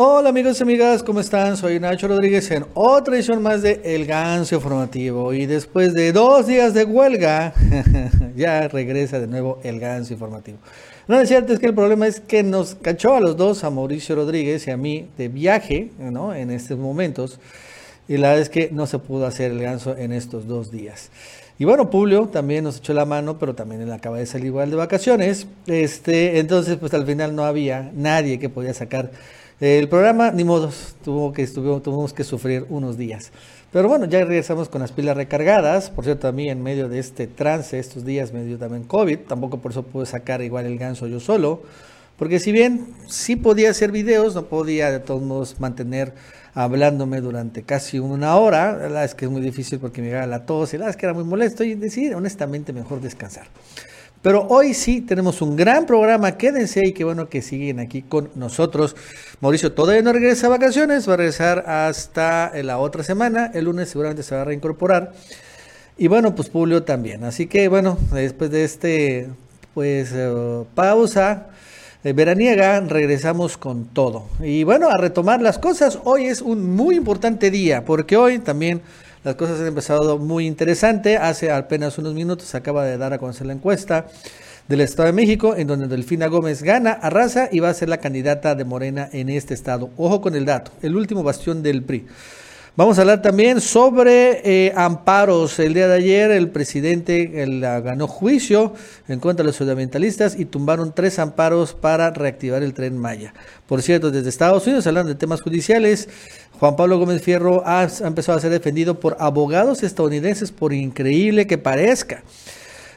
Hola amigos y amigas, ¿cómo están? Soy Nacho Rodríguez en otra edición más de El Ganso Informativo y después de dos días de huelga ya regresa de nuevo El Ganso Informativo. No es cierto, es que el problema es que nos cachó a los dos, a Mauricio Rodríguez y a mí, de viaje ¿no? en estos momentos y la verdad es que no se pudo hacer el ganso en estos dos días. Y bueno, Publio también nos echó la mano, pero también él acaba de salir igual de vacaciones. Este, entonces, pues al final no había nadie que podía sacar el programa, ni modos, que, tuvimos que sufrir unos días. Pero bueno, ya regresamos con las pilas recargadas. Por cierto, a mí en medio de este trance, estos días me dio también COVID. Tampoco por eso pude sacar igual el ganso yo solo. Porque si bien sí podía hacer videos, no podía de todos modos mantener hablándome durante casi una hora. La verdad es que es muy difícil porque me llegaba la tos y la verdad es que era muy molesto y decidí honestamente mejor descansar. Pero hoy sí tenemos un gran programa, quédense y qué bueno que siguen aquí con nosotros. Mauricio todavía no regresa a vacaciones, va a regresar hasta la otra semana, el lunes seguramente se va a reincorporar. Y bueno, pues Julio también. Así que bueno, después de este pues eh, pausa eh, veraniega, regresamos con todo. Y bueno, a retomar las cosas, hoy es un muy importante día, porque hoy también las cosas han empezado muy interesante. Hace apenas unos minutos se acaba de dar a conocer la encuesta del Estado de México, en donde Delfina Gómez gana, arrasa y va a ser la candidata de Morena en este estado. Ojo con el dato, el último bastión del PRI. Vamos a hablar también sobre eh, amparos. El día de ayer el presidente ganó juicio en contra de los fundamentalistas y tumbaron tres amparos para reactivar el tren Maya. Por cierto, desde Estados Unidos, hablando de temas judiciales, Juan Pablo Gómez Fierro ha, empezado a ser defendido por abogados estadounidenses, por increíble que parezca.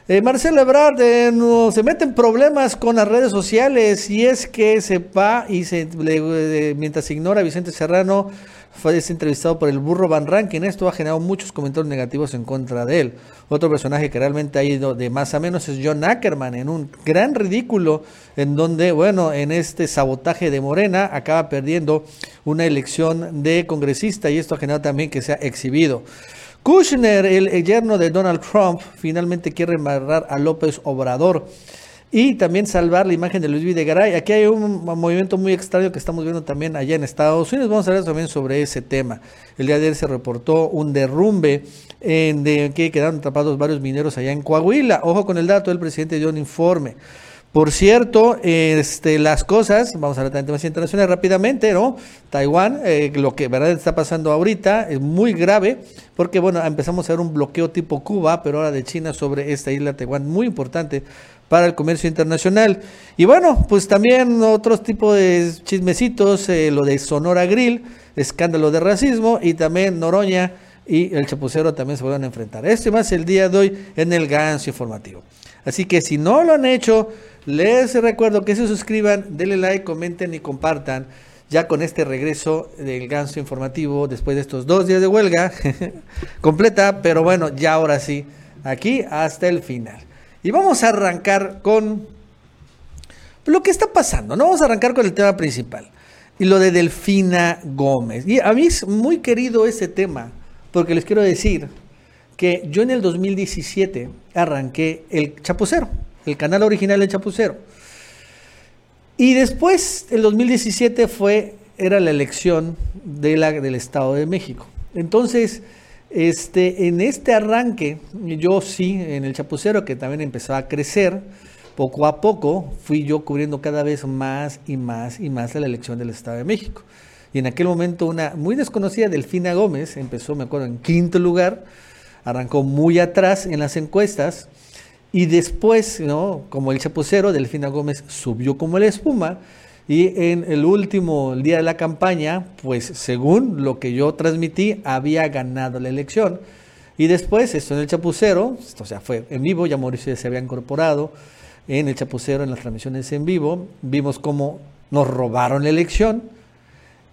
Eh, Marcelo Ebrard eh, se mete en problemas con las redes sociales y es que se va y se eh, mientras ignora Vicente Serrano fue entrevistado por el burro Van Rankin. Esto ha generado muchos comentarios negativos en contra de él. Otro personaje que realmente ha ido de más a menos es John Ackerman, en un gran ridículo, en donde, bueno, en este sabotaje de Morena acaba perdiendo una elección de congresista y esto ha generado también que sea exhibido. Kushner, el yerno de Donald Trump, finalmente quiere embarrar a López Obrador y también salvar la imagen de Luis Videgaray. Aquí hay un movimiento muy extraño que estamos viendo también allá en Estados Unidos. Vamos a hablar también sobre ese tema. El día de ayer se reportó un derrumbe en de que quedaron atrapados varios mineros allá en Coahuila. Ojo con el dato, el presidente dio un informe. Por cierto, este, las cosas, vamos a hablar de temas internacionales rápidamente, ¿no? Taiwán, eh, lo que verdad está pasando ahorita es muy grave, porque bueno, empezamos a ver un bloqueo tipo Cuba, pero ahora de China sobre esta isla Taiwán, muy importante para el comercio internacional. Y bueno, pues también otros tipos de chismecitos, eh, lo de Sonora Grill, escándalo de racismo y también Noroña y el chapucero también se vuelven a enfrentar. Esto y más el día de hoy en el Ganso Informativo. Así que si no lo han hecho, les recuerdo que se suscriban, denle like, comenten y compartan ya con este regreso del ganso informativo después de estos dos días de huelga completa, pero bueno, ya ahora sí, aquí hasta el final. Y vamos a arrancar con lo que está pasando, ¿no? Vamos a arrancar con el tema principal. Y lo de Delfina Gómez. Y a mí es muy querido ese tema, porque les quiero decir que yo en el 2017 arranqué el Chapucero, el canal original del Chapucero. Y después, el 2017 fue, era la elección de la, del Estado de México. Entonces, este, en este arranque, yo sí, en el chapucero que también empezó a crecer, poco a poco fui yo cubriendo cada vez más y más y más la elección del Estado de México. Y en aquel momento una muy desconocida, Delfina Gómez, empezó, me acuerdo, en quinto lugar, arrancó muy atrás en las encuestas y después, ¿no? como el chapucero, Delfina Gómez subió como la espuma y en el último día de la campaña, pues según lo que yo transmití, había ganado la elección. Y después, esto en el Chapucero, esto o sea, fue en vivo, ya Mauricio se había incorporado en el Chapucero, en las transmisiones en vivo, vimos cómo nos robaron la elección.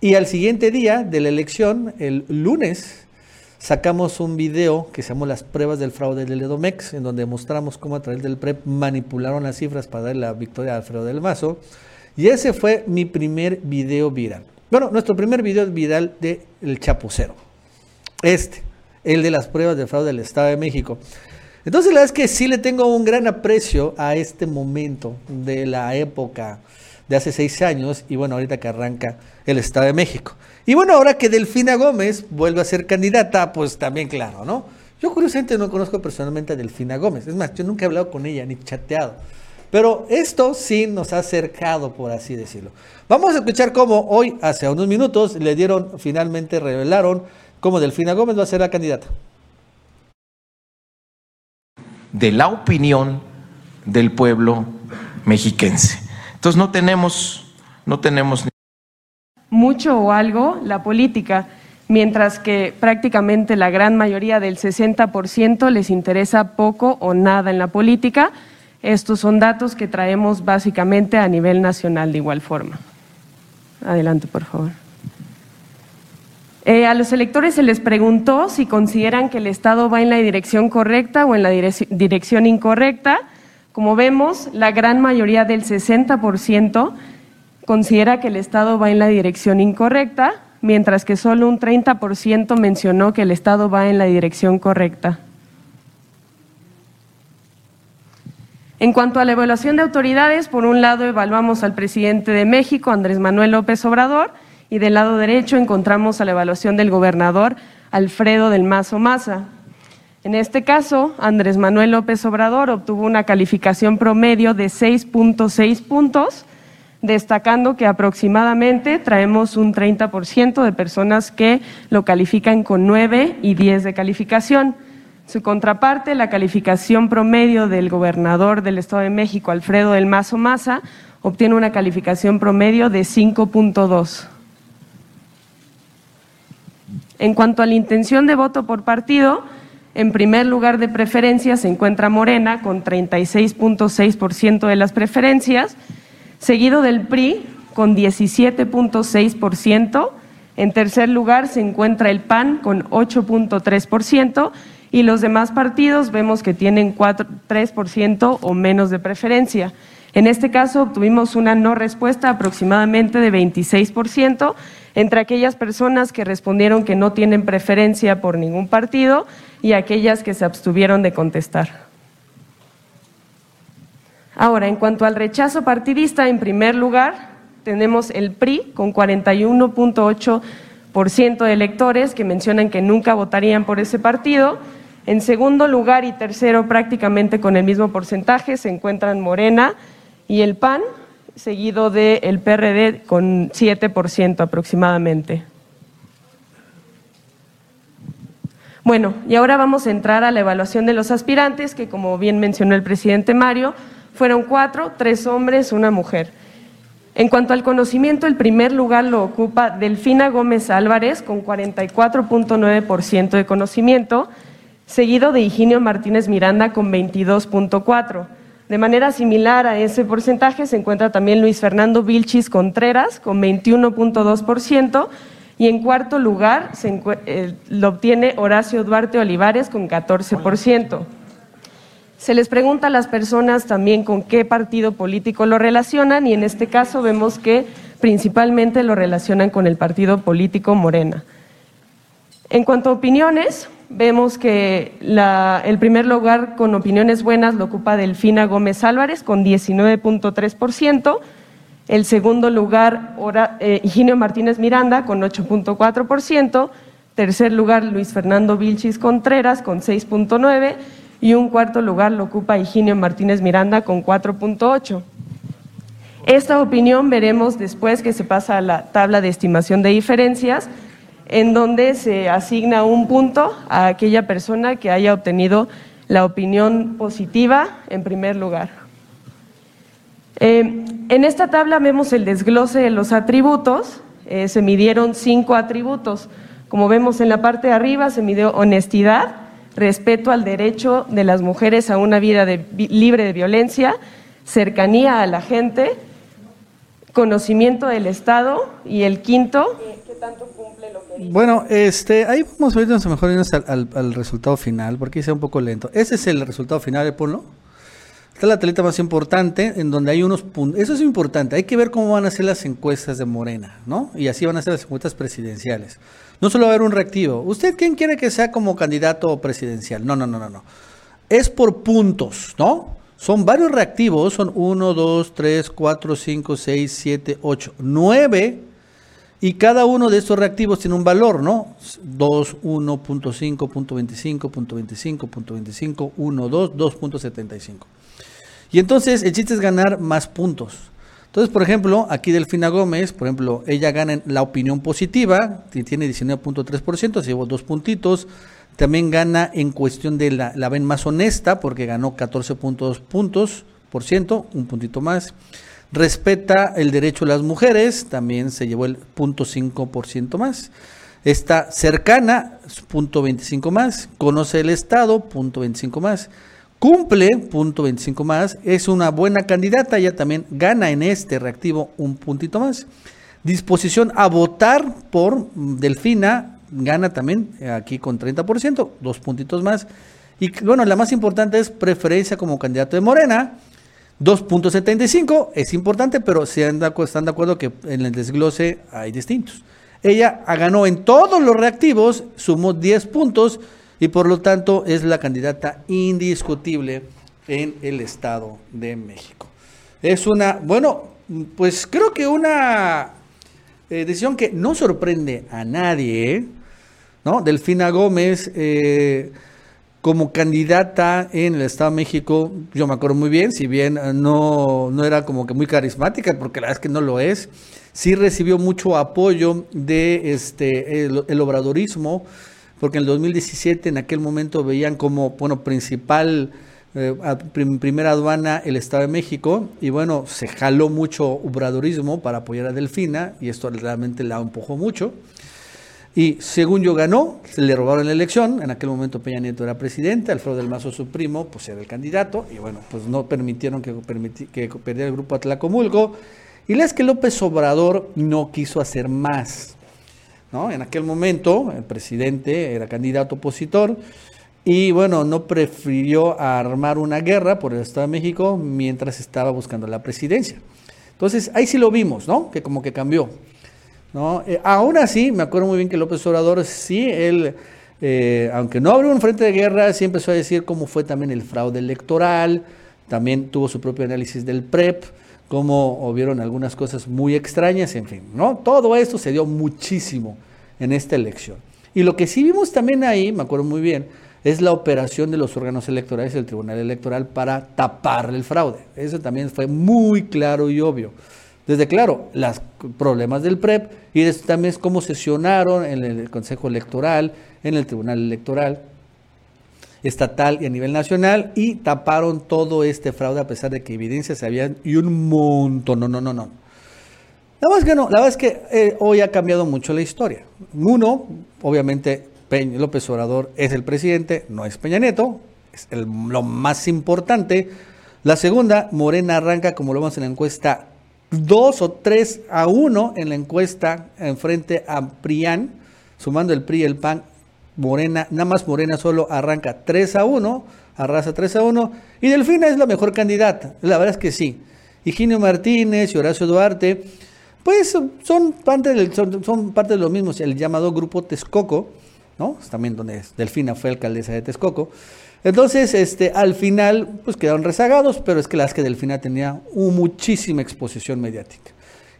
Y al siguiente día de la elección, el lunes, sacamos un video que se llamó Las pruebas del fraude del Edomex, en donde mostramos cómo a través del PREP manipularon las cifras para dar la victoria a Alfredo del Mazo. Y ese fue mi primer video viral. Bueno, nuestro primer video viral de El Chapucero. Este, el de las pruebas de fraude del Estado de México. Entonces la verdad es que sí le tengo un gran aprecio a este momento de la época de hace seis años y bueno, ahorita que arranca el Estado de México. Y bueno, ahora que Delfina Gómez vuelve a ser candidata, pues también claro, ¿no? Yo curiosamente no conozco personalmente a Delfina Gómez, es más, yo nunca he hablado con ella ni chateado. Pero esto sí nos ha acercado, por así decirlo. Vamos a escuchar cómo hoy, hace unos minutos, le dieron, finalmente revelaron cómo Delfina Gómez va a ser la candidata. De la opinión del pueblo mexiquense. Entonces no tenemos, no tenemos mucho o algo la política, mientras que prácticamente la gran mayoría del 60% les interesa poco o nada en la política. Estos son datos que traemos básicamente a nivel nacional de igual forma. Adelante, por favor. Eh, a los electores se les preguntó si consideran que el Estado va en la dirección correcta o en la dirección incorrecta. Como vemos, la gran mayoría del 60% considera que el Estado va en la dirección incorrecta, mientras que solo un 30% mencionó que el Estado va en la dirección correcta. En cuanto a la evaluación de autoridades, por un lado evaluamos al presidente de México, Andrés Manuel López Obrador, y del lado derecho encontramos a la evaluación del gobernador Alfredo del Mazo Maza. En este caso, Andrés Manuel López Obrador obtuvo una calificación promedio de 6.6 puntos, destacando que aproximadamente traemos un 30% de personas que lo califican con 9 y 10 de calificación. Su contraparte, la calificación promedio del gobernador del Estado de México, Alfredo del Mazo Maza, obtiene una calificación promedio de 5.2. En cuanto a la intención de voto por partido, en primer lugar de preferencia se encuentra Morena con 36.6% de las preferencias, seguido del PRI con 17.6%, en tercer lugar se encuentra el PAN con 8.3% y los demás partidos vemos que tienen 4, 3% o menos de preferencia. En este caso obtuvimos una no respuesta aproximadamente de 26% entre aquellas personas que respondieron que no tienen preferencia por ningún partido y aquellas que se abstuvieron de contestar. Ahora, en cuanto al rechazo partidista, en primer lugar tenemos el PRI con 41.8% de electores que mencionan que nunca votarían por ese partido. En segundo lugar y tercero, prácticamente con el mismo porcentaje, se encuentran Morena y el PAN, seguido del PRD con 7% aproximadamente. Bueno, y ahora vamos a entrar a la evaluación de los aspirantes, que como bien mencionó el presidente Mario, fueron cuatro, tres hombres, una mujer. En cuanto al conocimiento, el primer lugar lo ocupa Delfina Gómez Álvarez con 44.9% de conocimiento, seguido de Higinio Martínez Miranda con 22.4%. De manera similar a ese porcentaje se encuentra también Luis Fernando Vilchis Contreras con 21.2% y en cuarto lugar eh, lo obtiene Horacio Duarte Olivares con 14%. Se les pregunta a las personas también con qué partido político lo relacionan y en este caso vemos que principalmente lo relacionan con el partido político Morena. En cuanto a opiniones, vemos que el primer lugar con opiniones buenas lo ocupa Delfina Gómez Álvarez con 19.3%, el segundo lugar eh, Higinio Martínez Miranda con 8.4%, tercer lugar Luis Fernando Vilchis Contreras con 6.9% y un cuarto lugar lo ocupa Higinio Martínez Miranda con 4.8%. Esta opinión veremos después que se pasa a la tabla de estimación de diferencias, en donde se asigna un punto a aquella persona que haya obtenido la opinión positiva en primer lugar. Eh, en esta tabla vemos el desglose de los atributos. Eh, se midieron cinco atributos. Como vemos en la parte de arriba, se midió honestidad, respeto al derecho de las mujeres a una vida libre de violencia, cercanía a la gente, conocimiento del Estado y el quinto, tanto bueno, este, ahí vamos a irnos mejor al, resultado final, porque hice un poco lento. Ese es el resultado final, de ponlo. Esta es la telita más importante, en donde hay unos puntos. Eso es importante. Hay que ver cómo van a ser las encuestas de Morena, ¿no? Y así van a ser las encuestas presidenciales. No solo va a haber un reactivo. ¿Usted quién quiere que sea como candidato presidencial? No, no, no, no, no. Es por puntos, ¿no? Son varios reactivos, son 1, 2, 3, 4, 5, 6, 7, 8, 9. Y cada uno de estos reactivos tiene un valor, ¿no? 2, 1.5, 25, 25, 1, 2, 2.75. Y entonces el chiste es ganar más puntos. Entonces, por ejemplo, aquí Delfina Gómez, por ejemplo, ella gana en la opinión positiva, tiene 19.3%, se llevó dos puntitos. También gana en cuestión de la, la ven más honesta, porque ganó 14.2 puntos por ciento, un puntito más. Respeta el derecho de las mujeres, también se llevó el punto 5% más. Está cercana, punto 25 más. Conoce el Estado, punto 25 más Cumple, punto 25 más, es una buena candidata, ella también gana en este reactivo un puntito más. Disposición a votar por Delfina, gana también aquí con 30%, dos puntitos más. Y bueno, la más importante es preferencia como candidato de Morena, 2.75, es importante, pero se están de acuerdo que en el desglose hay distintos. Ella ganó en todos los reactivos, sumó 10 puntos y por lo tanto es la candidata indiscutible en el Estado de México. Es una, bueno, pues creo que una eh, decisión que no sorprende a nadie, ¿no? Delfina Gómez eh, como candidata en el Estado de México, yo me acuerdo muy bien, si bien no, no era como que muy carismática, porque la verdad es que no lo es, sí recibió mucho apoyo de este el obradorismo, porque en el 2017 en aquel momento veían como, bueno, principal eh, primera aduana el Estado de México y bueno, se jaló mucho obradorismo para apoyar a Delfina y esto realmente la empujó mucho. Y según yo ganó, se le robaron la elección, en aquel momento Peña Nieto era presidente, Alfredo del Mazo su primo, pues era el candidato, y bueno, pues no permitieron que, perdiera el grupo Atlacomulco, y la es que López Obrador no quiso hacer más, en aquel momento el presidente era candidato opositor y bueno, no prefirió armar una guerra por el Estado de México mientras estaba buscando la presidencia. Entonces ahí sí lo vimos, ¿no? Que como que cambió. ¿No? Eh, aún así, me acuerdo muy bien que López Obrador, sí, él, eh, aunque no abrió un frente de guerra, sí empezó a decir cómo fue también el fraude electoral, también tuvo su propio análisis del PREP cómo vieron algunas cosas muy extrañas, en fin, ¿no? Todo esto se dio muchísimo en esta elección. Y lo que sí vimos también ahí, me acuerdo muy bien, es la operación de los órganos electorales del Tribunal Electoral para tapar el fraude. Eso también fue muy claro y obvio. Desde claro, los problemas del PREP y también cómo sesionaron en el Consejo Electoral, en el Tribunal Electoral, estatal y a nivel nacional y taparon todo este fraude a pesar de que evidencias habían y un montón. No, no, no, no. La verdad es que no, la verdad es que eh, hoy ha cambiado mucho la historia. Uno, obviamente, Peña López Obrador es el presidente, no es Peña Nieto, es lo más importante. La segunda, Morena arranca, como lo vemos en la encuesta, 2 o 3 a 1 en la encuesta en frente a PRIAN, sumando el PRI y el PAN Morena, nada más Morena solo arranca 3 a 1, arrasa 3 a 1, y Delfina es la mejor candidata, la verdad es que sí. Higinio Martínez y Horacio Duarte, pues son parte, del, son, parte de lo mismo, el llamado Grupo Texcoco, ¿no? También donde Delfina fue alcaldesa de Texcoco. Entonces, este, al final, pues quedaron rezagados, pero es que las que Delfina tenía muchísima exposición mediática.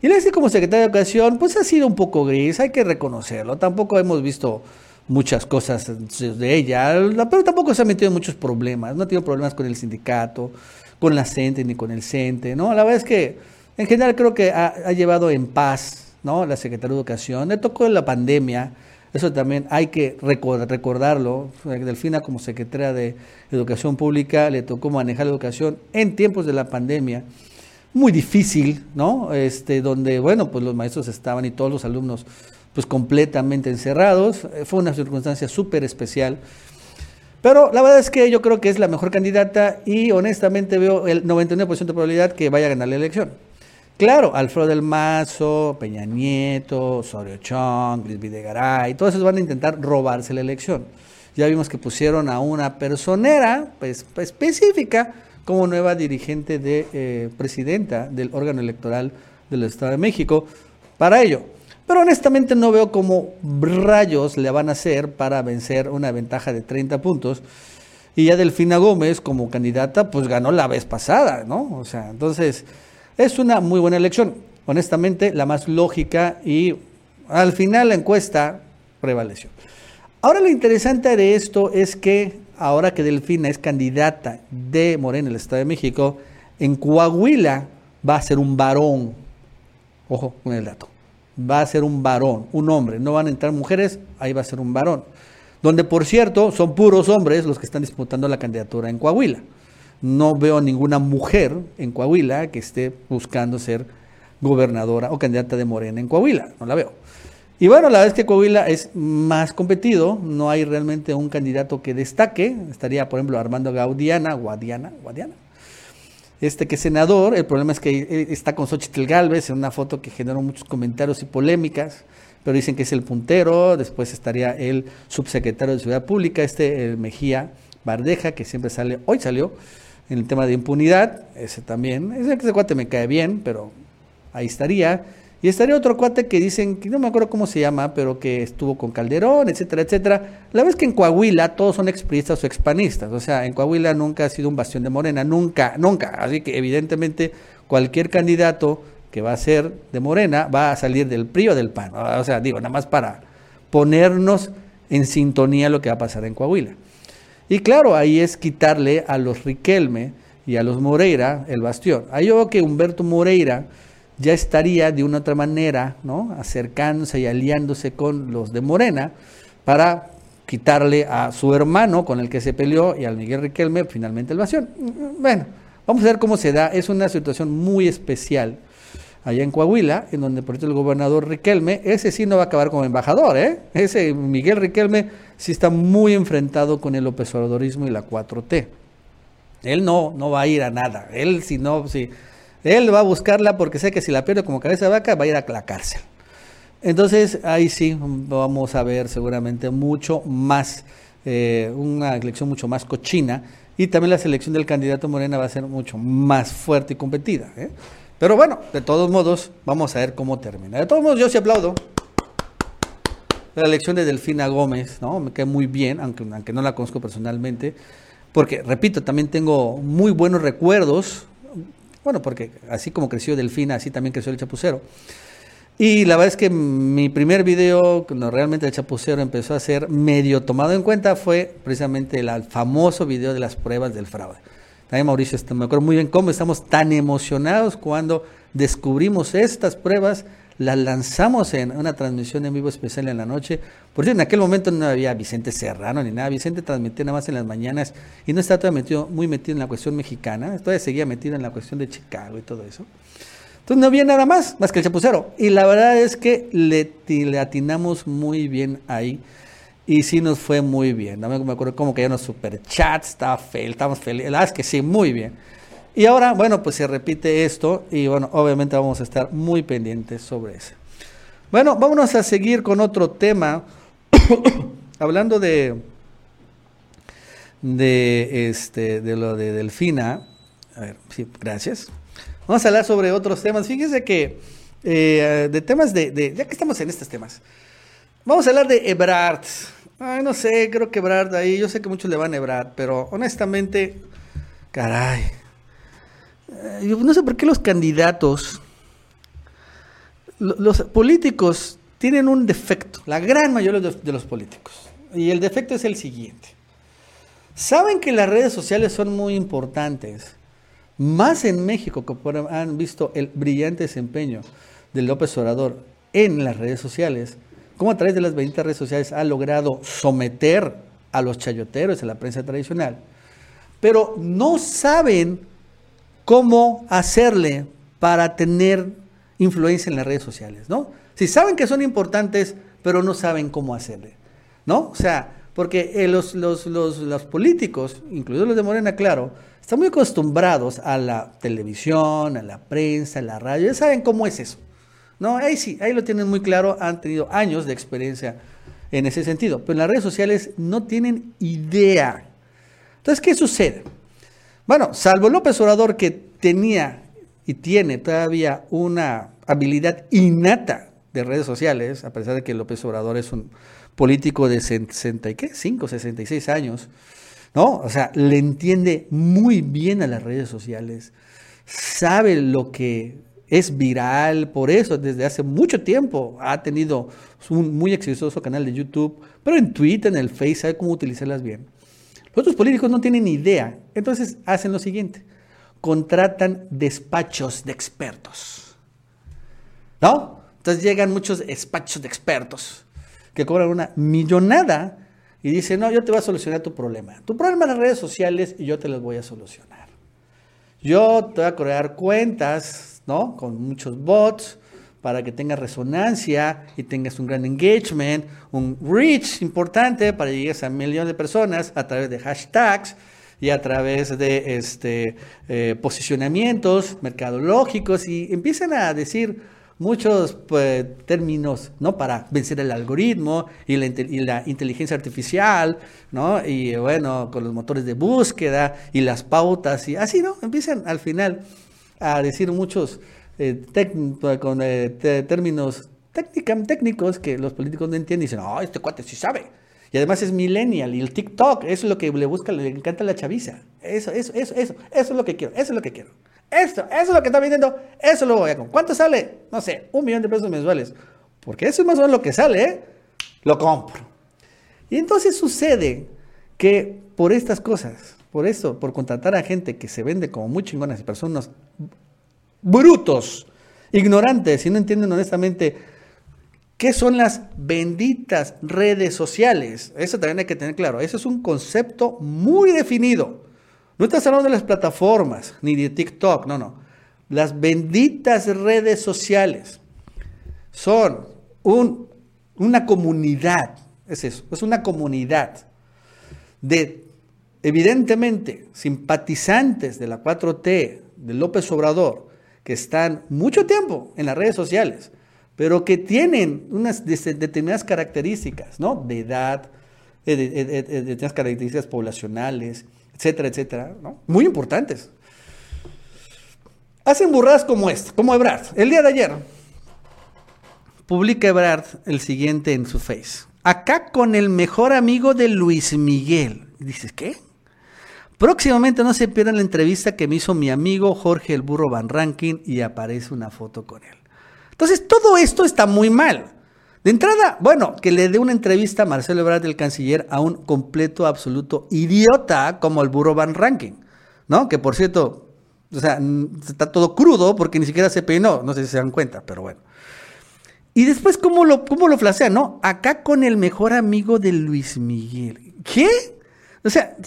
Y la como secretaria de Educación, pues ha sido un poco gris, hay que reconocerlo. Tampoco hemos visto muchas cosas de ella, pero tampoco se ha metido en muchos problemas, no ha tenido problemas con el sindicato, con la CENTE ni con el CENTE, ¿no? La verdad es que en general creo que ha, llevado en paz, ¿no? La Secretaría de Educación, le tocó la pandemia, eso también hay que recordarlo, Delfina como secretaria de Educación Pública le tocó manejar la educación en tiempos de la pandemia, muy difícil, ¿no? Este, donde, bueno, pues los maestros estaban y todos los alumnos pues completamente encerrados. Eh, fue una circunstancia súper especial. Pero la verdad es que yo creo que es la mejor candidata y honestamente veo el 99% de probabilidad que vaya a ganar la elección. Claro, Alfredo del Mazo, Peña Nieto, Osorio Chong, Luis Videgaray, todos esos van a intentar robarse la elección. Ya vimos que pusieron a una personera pues, específica como nueva dirigente de eh, presidenta del órgano electoral del Estado de México para ello. Pero honestamente no veo cómo rayos le van a hacer para vencer una ventaja de 30 puntos. Y ya Delfina Gómez como candidata, pues ganó la vez pasada, ¿no? O sea, entonces es una muy buena elección. Honestamente, la más lógica y al final la encuesta prevaleció. Ahora lo interesante de esto es que ahora que Delfina es candidata de Morena en el Estado de México, en Coahuila va a ser un varón. Ojo con el dato. Va a ser un varón, un hombre. No van a entrar mujeres, ahí va a ser un varón. Donde, por cierto, son puros hombres los que están disputando la candidatura en Coahuila. No veo ninguna mujer en Coahuila que esté buscando ser gobernadora o candidata de Morena en Coahuila. No la veo. Y bueno, la verdad es que Coahuila es más competido, no hay realmente un candidato que destaque. Estaría, por ejemplo, Armando Gaudiana, Guadiana, Guadiana. Este que es senador, el problema es que está con Xochitl Galvez en una foto que generó muchos comentarios y polémicas, pero dicen que es el puntero. Después estaría el subsecretario de Seguridad Pública, este el Mejía Bardeja, que siempre sale, hoy salió en el tema de impunidad, ese también. Ese, cuate me cae bien, pero ahí estaría. Y estaría otro cuate que dicen, que no me acuerdo cómo se llama, pero que estuvo con Calderón, etcétera, etcétera. La vez que en Coahuila todos son expriistas o expanistas. O sea, en Coahuila nunca ha sido un bastión de Morena, nunca, nunca. Así que evidentemente cualquier candidato que va a ser de Morena va a salir del PRI o del PAN. O sea, digo, nada más para ponernos en sintonía lo que va a pasar en Coahuila. Y claro, ahí es quitarle a los Riquelme y a los Moreira el bastión. Ahí yo veo que Humberto Moreira ya estaría de una otra manera, ¿no? Acercándose y aliándose con los de Morena para quitarle a su hermano con el que se peleó y al Miguel Riquelme finalmente el bastión. Bueno, vamos a ver cómo se da. Es una situación muy especial allá en Coahuila, en donde por el gobernador Riquelme, ese sí no va a acabar como embajador, ¿eh? Ese Miguel Riquelme sí está muy enfrentado con el López y la 4T. Él no, no va a ir a nada. Él si no, si él va a buscarla porque sé que si la pierde como cabeza de vaca va a ir a la cárcel. Entonces ahí sí vamos a ver seguramente mucho más, eh, una elección mucho más cochina y también la selección del candidato Morena va a ser mucho más fuerte y competida. ¿eh? Pero bueno, de todos modos, vamos a ver cómo termina. De todos modos, yo sí aplaudo la elección de Delfina Gómez, ¿no? Me cae muy bien, aunque, aunque no la conozco personalmente, porque, repito, también tengo muy buenos recuerdos bueno, porque así como creció Delfina, así también creció el chapucero. Y la verdad es que mi primer video, cuando realmente el chapucero empezó a ser medio tomado en cuenta, fue precisamente el famoso video de las pruebas del fraude. También Mauricio, este, me acuerdo muy bien cómo estamos tan emocionados cuando descubrimos estas pruebas la lanzamos en una transmisión en vivo especial en la noche. Por cierto, en aquel momento no había Vicente Serrano ni nada. Vicente transmitía nada más en las mañanas y no estaba metido, muy metido en la cuestión mexicana. Todavía seguía metido en la cuestión de Chicago y todo eso. Entonces no había nada más, más que el chapucero. Y la verdad es que le atinamos muy bien ahí. Y sí nos fue muy bien. No me acuerdo cómo que ya los superchats, estaba feliz, estábamos felices. La es que sí, muy bien. Y ahora, bueno, pues se repite esto y bueno, obviamente vamos a estar muy pendientes sobre eso. Bueno, vámonos a seguir con otro tema, hablando de, de, este, de lo de Delfina. A ver, sí, gracias. Vamos a hablar sobre otros temas. Fíjense que eh, de temas de, de, ya que estamos en estos temas, vamos a hablar de Ebrard. No sé, creo que Ebrard ahí, yo sé que muchos le van a Ebrard, pero honestamente, caray, eh, yo no sé por qué los candidatos, los políticos tienen un defecto, la gran mayoría de los políticos. Y el defecto es el siguiente. Saben que las redes sociales son muy importantes, más en México, que han visto el brillante desempeño de López Obrador en las redes sociales, como a través de las benditas redes sociales ha logrado someter a los chayoteros, a la prensa tradicional, pero no saben cómo hacerle para tener influencia en las redes sociales, ¿no? Si saben que son importantes, pero no saben cómo hacerle, ¿no? O sea, porque eh, los, los, los, políticos, incluidos los de Morena, claro, están muy acostumbrados a la televisión, a la prensa, a la radio, ya saben cómo es eso, ¿no? Ahí sí, ahí lo tienen muy claro, han tenido años de experiencia en ese sentido, pero en las redes sociales no tienen idea. Entonces, ¿qué sucede? Bueno, salvo López Obrador que tenía y tiene todavía una habilidad innata de redes sociales, a pesar de que López Obrador es un político de 60 y qué, 5, 66 años, ¿no? O sea, le entiende muy bien a las redes sociales, sabe lo que es viral, por eso desde hace mucho tiempo ha tenido un muy exitoso canal de YouTube, pero en Twitter, en el Face, sabe cómo utilizarlas bien. Los otros políticos no tienen idea, entonces hacen lo siguiente, contratan despachos de expertos, ¿no? Entonces llegan muchos despachos de expertos que cobran una millonada y dicen, no, yo te voy a solucionar tu problema. Tu problema en las redes sociales y yo te los voy a solucionar. Yo te voy a crear cuentas, ¿no? Con muchos bots para que tengas resonancia y tengas un gran engagement, un reach importante para llegar a millones de personas a través de hashtags y a través de este, eh, posicionamientos mercadológicos y empiezan a decir muchos pues, términos ¿no? para vencer el algoritmo y la, y la, inteligencia artificial, ¿no? y bueno, con los motores de búsqueda y las pautas y así, ¿no? Empiezan al final a decir muchos eh, con eh, términos técnicos que los políticos no entienden y dicen, no, este cuate sí sabe. Y además es millennial y el TikTok, eso es lo que le busca, le encanta la chaviza. Eso, eso, eso, eso, eso es lo que quiero, eso es lo que quiero. Esto, eso es lo que está vendiendo, eso lo voy a comprar. ¿Cuánto sale? No sé, un millón de pesos mensuales. Porque eso es más o menos lo que sale, ¿eh? Lo compro. Y entonces sucede que por estas cosas, por eso, por contratar a gente que se vende como muy chingonas y personas brutos, ignorantes y no entienden honestamente qué son las benditas redes sociales. Eso también hay que tener claro. Eso es un concepto muy definido. No estás hablando de las plataformas, ni de TikTok, no, no. Las benditas redes sociales son una comunidad, es eso, es una comunidad de, evidentemente, simpatizantes de la 4T, de López Obrador, que están mucho tiempo en las redes sociales, pero que tienen unas determinadas características, ¿no? De edad, de, determinadas características poblacionales, etcétera, etcétera, ¿no? Muy importantes. Hacen burradas como esta, como Ebrard. El día de ayer publica Ebrard el siguiente en su face. Acá con el mejor amigo de Luis Miguel. dices, ¿qué? Próximamente no se pierdan la entrevista que me hizo mi amigo Jorge el Burro Van Rankin y aparece una foto con él. Entonces, todo esto está muy mal. De entrada, bueno, que le dé una entrevista a Marcelo Ebrard, el canciller, a un completo, absoluto idiota como el Burro Van Ranking, ¿no? Que por cierto, o sea, está todo crudo porque ni siquiera se peinó, no sé si se dan cuenta, pero bueno. Y después, ¿cómo lo, cómo lo flacea, no? Acá con el mejor amigo de Luis Miguel. ¿Qué? O sea,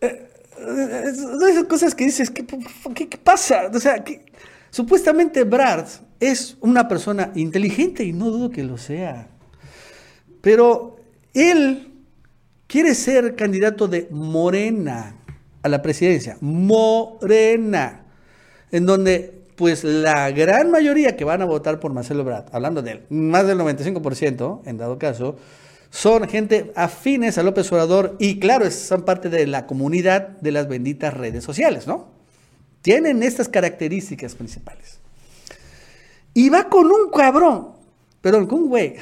esas cosas que dices, ¿qué, qué, pasa? O sea, supuestamente Brad es una persona inteligente y no dudo que lo sea. Pero él quiere ser candidato de Morena a la presidencia. Morena. En donde pues la gran mayoría que van a votar por Marcelo Brad, hablando de él, más del 95% en dado caso, son gente afines a López Obrador y claro, son parte de la comunidad de las benditas redes sociales, ¿no? Tienen estas características principales. Y va con un cabrón, perdón, con un güey,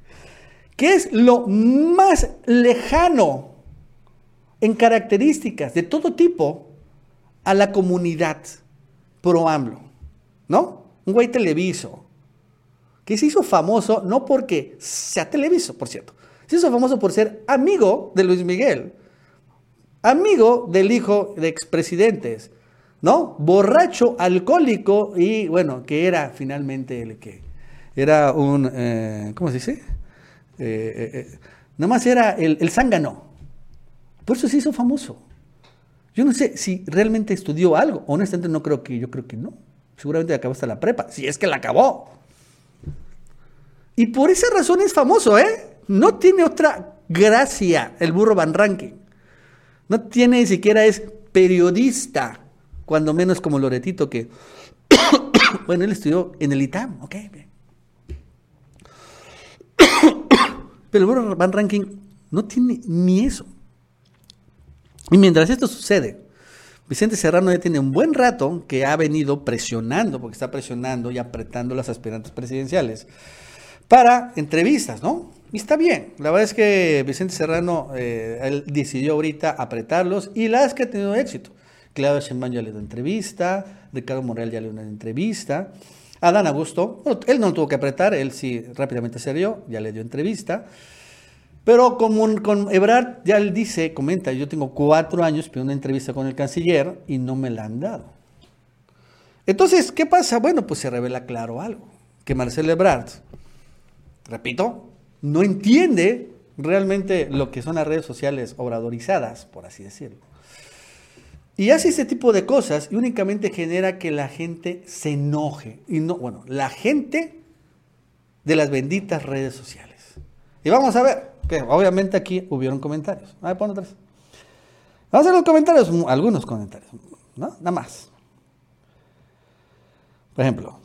que es lo más lejano en características de todo tipo a la comunidad pro AMLO, ¿no? Un güey televiso, que se hizo famoso no porque sea televiso, por cierto, se hizo famoso por ser amigo de Luis Miguel, amigo del hijo de expresidentes, ¿no? Borracho, alcohólico y bueno, que era finalmente el que era un, eh, ¿cómo se dice? Eh, eh, nada más era el, el zángano. Por eso se hizo famoso. Yo no sé si realmente estudió algo. Honestamente no creo que, yo creo que no. Seguramente acabó hasta la prepa, si es que la acabó. Y por esa razón es famoso, ¿eh? No tiene otra gracia el burro Van Ranking. No tiene ni siquiera es periodista cuando menos como Loretito que, bueno, él estudió en el ITAM, ok. Pero el Van Ranking no tiene ni eso. Y mientras esto sucede, Vicente Serrano ya tiene un buen rato que ha venido presionando, porque está presionando y apretando las aspirantes presidenciales, para entrevistas, ¿no? Y está bien. La verdad es que Vicente Serrano, eh, decidió ahorita apretarlos y las que ha tenido éxito. Claudio Sheinbaum ya le dio entrevista, Ricardo Morel ya le dio una entrevista. Adán Augusto, él no tuvo que apretar, él sí rápidamente se dio, ya le dio entrevista. Pero como con Ebrard ya él dice, comenta, yo tengo cuatro años pidiendo una entrevista con el canciller y no me la han dado. Entonces, ¿qué pasa? Bueno, pues se revela claro algo, que Marcelo Ebrard, repito, no entiende realmente lo que son las redes sociales obradorizadas, por así decirlo. Y hace ese tipo de cosas y únicamente genera que la gente se enoje. Y no, bueno, la gente de las benditas redes sociales. Y vamos a ver, que obviamente aquí hubieron comentarios. A ver, pon Vamos a hacer los comentarios, algunos comentarios, ¿no? Nada más. Por ejemplo,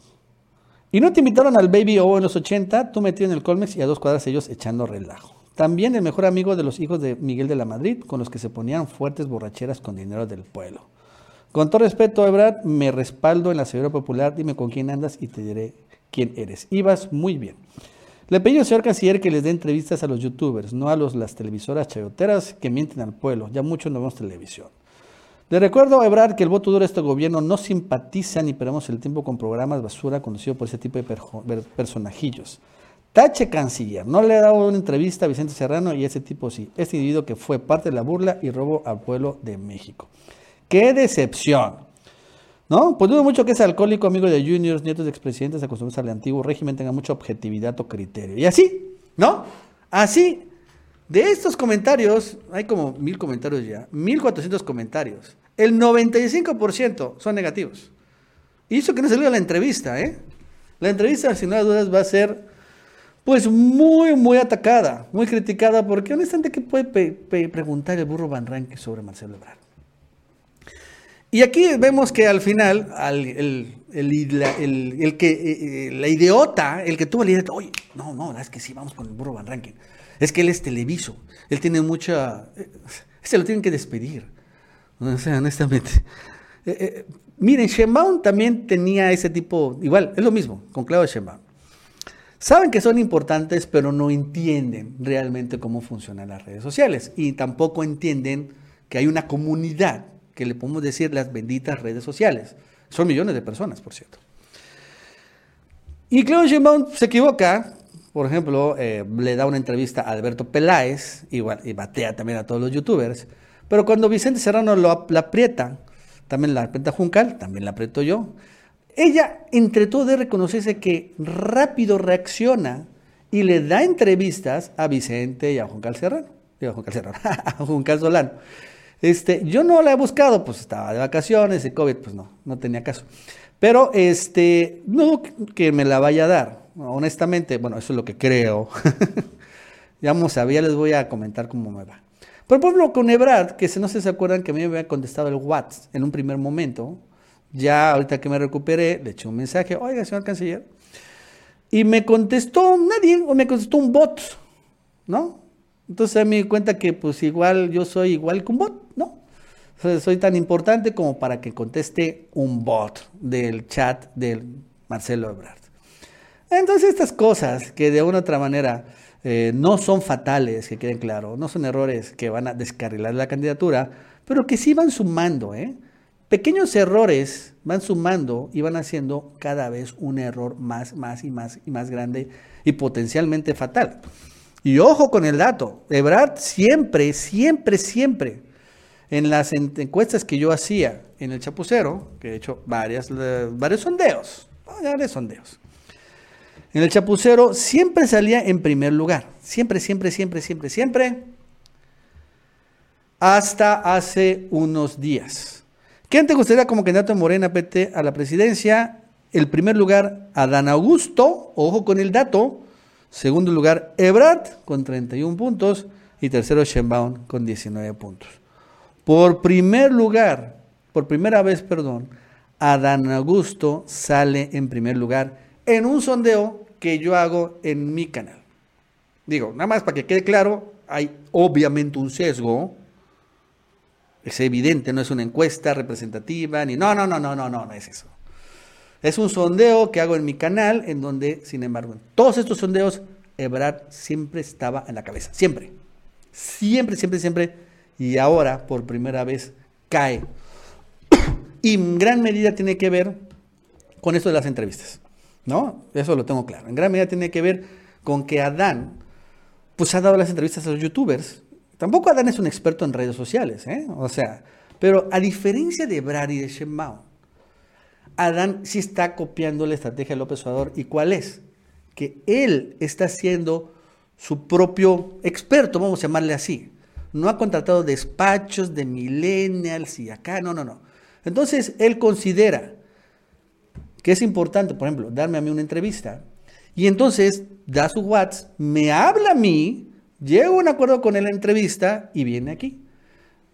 y no te invitaron al Baby O en los 80, tú metido en el Colmex y a dos cuadras ellos echando relajo. También el mejor amigo de los hijos de Miguel de la Madrid, con los que se ponían fuertes borracheras con dinero del pueblo. Con todo respeto, Ebrard, me respaldo en la seguridad popular, dime con quién andas y te diré quién eres. Ibas muy bien. Le pedí al señor canciller que les dé entrevistas a los youtubers, no a los, las televisoras chayoteras que mienten al pueblo. Ya mucho no vemos televisión. Le recuerdo Ebrard que el voto duro de este gobierno no simpatiza ni perdemos el tiempo con programas basura conducidos por ese tipo de personajillos. Tache canciller, no le ha dado una entrevista a Vicente Serrano y ese tipo sí. Este individuo que fue parte de la burla y robo al pueblo de México. ¡Qué decepción! ¿No? Pues dudo mucho que ese alcohólico amigo de juniors, nietos de expresidentes acostumbrados al antiguo régimen tenga mucha objetividad o criterio. Y así, ¿no? Así, de estos comentarios, hay como mil comentarios ya, mil cuatrocientos comentarios. El 95% son negativos. Y eso que no salió a la entrevista, ¿eh? La entrevista, sin lugar dudas, va a ser, pues, muy, muy atacada, muy criticada, porque honestamente, ¿qué puede preguntar el burro Van Ranke sobre Marcelo Ebrard? Y aquí vemos que al final, el, que, eh, eh, la idiota, el que tuvo la idea, oye, no, no, es que sí, vamos con el burro Van Ranking. Es que él es televiso. Él tiene mucha... Se lo tienen que despedir. O sea, honestamente. Eh, eh, miren, también tenía ese tipo... Igual, es lo mismo con Claudio Sheinbaum. Saben que son importantes, pero no entienden realmente cómo funcionan las redes sociales. Y tampoco entienden que hay una comunidad, que le podemos decir las benditas redes sociales. Son millones de personas, por cierto. Y Claudio Sheinbaum se equivoca por ejemplo, eh, le da una entrevista a Alberto Peláez, igual, y batea también a todos los youtubers, pero cuando Vicente Serrano la aprieta, también la aprieta Juncal, también la aprieto yo, ella entre todo de reconocerse que rápido reacciona y le da entrevistas a Vicente y a Juncal Serrano, digo a Juncal Serrano, a Juncal Solano. Este, yo no la he buscado, pues estaba de vacaciones, y COVID, pues no, no tenía caso. Pero este, no que me la vaya a dar honestamente, bueno, eso es lo que creo. ya vamos a ver, ya les voy a comentar cómo me va. Por ejemplo, con Ebrard, que no sé si se acuerdan que a mí me había contestado el WhatsApp en un primer momento. Ya ahorita que me recuperé, le eché un mensaje, oiga, señor canciller. Y me contestó nadie, o me contestó un bot, ¿no? Entonces me di cuenta que pues igual yo soy igual que un bot, ¿no? soy tan importante como para que conteste un bot del chat del Marcelo Ebrard. Entonces estas cosas que de una u otra manera eh, no son fatales, que queden claro, no son errores que van a descarrilar la candidatura, pero que sí van sumando, ¿eh? Pequeños errores van sumando y van haciendo cada vez un error más, más y más y más grande y potencialmente fatal. Y ojo con el dato, Ebrard siempre, siempre, siempre, en las encuestas que yo hacía en el Chapucero, que he hecho varias, eh, varios sondeos, varios sondeos, en el chapucero siempre salía en primer lugar. Siempre, siempre, siempre, siempre, siempre. Hasta hace unos días. ¿Quién te gustaría como candidato de Morena PT a la presidencia? El primer lugar, Adán Augusto, ojo con el dato. Segundo lugar, Ebrard con 31 puntos. Y tercero, Sheinbaum con 19 puntos. Por primer lugar, por primera vez, perdón, Adán Augusto sale en primer lugar en un sondeo que yo hago en mi canal. Digo, nada más para que quede claro, hay obviamente un sesgo. Es evidente, no es una encuesta representativa, ni no, no, no, no, no, no, no es eso. Es un sondeo que hago en mi canal, en donde, sin embargo, en todos estos sondeos Ebrard siempre estaba en la cabeza, siempre. Siempre, siempre, siempre. Y ahora, por primera vez, cae. y en gran medida tiene que ver con esto de las entrevistas. ¿No? Eso lo tengo claro. En gran medida tiene que ver con que Adán, pues ha dado las entrevistas a los youtubers. Tampoco Adán es un experto en redes sociales, ¿eh? O sea, pero a diferencia de Ebrard y de Sheinbaum, Adán sí está copiando la estrategia de López Obrador. ¿Y cuál es? Que él está siendo su propio experto, vamos a llamarle así. No ha contratado despachos de millennials y acá, no, no, no. Entonces, él considera que es importante, por ejemplo, darme a mí una entrevista. Y entonces da su WhatsApp, me habla a mí, llego a un acuerdo con él en la entrevista y viene aquí.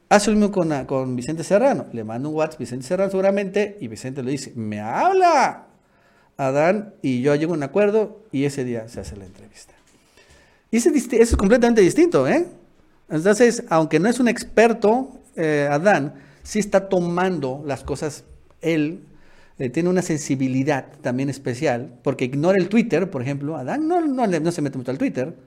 Hace lo mismo con, con Vicente Serrano. Le mando un WhatsApp, Vicente Serrano seguramente, y Vicente le dice, me habla Adán, y yo llego a un acuerdo, y ese día se hace la entrevista. Y eso es completamente distinto, ¿eh? Entonces, aunque no es un experto, eh, Adán, sí está tomando las cosas, él eh, tiene una sensibilidad también especial, porque ignora el Twitter, por ejemplo, Adán no, no, no se mete mucho al Twitter,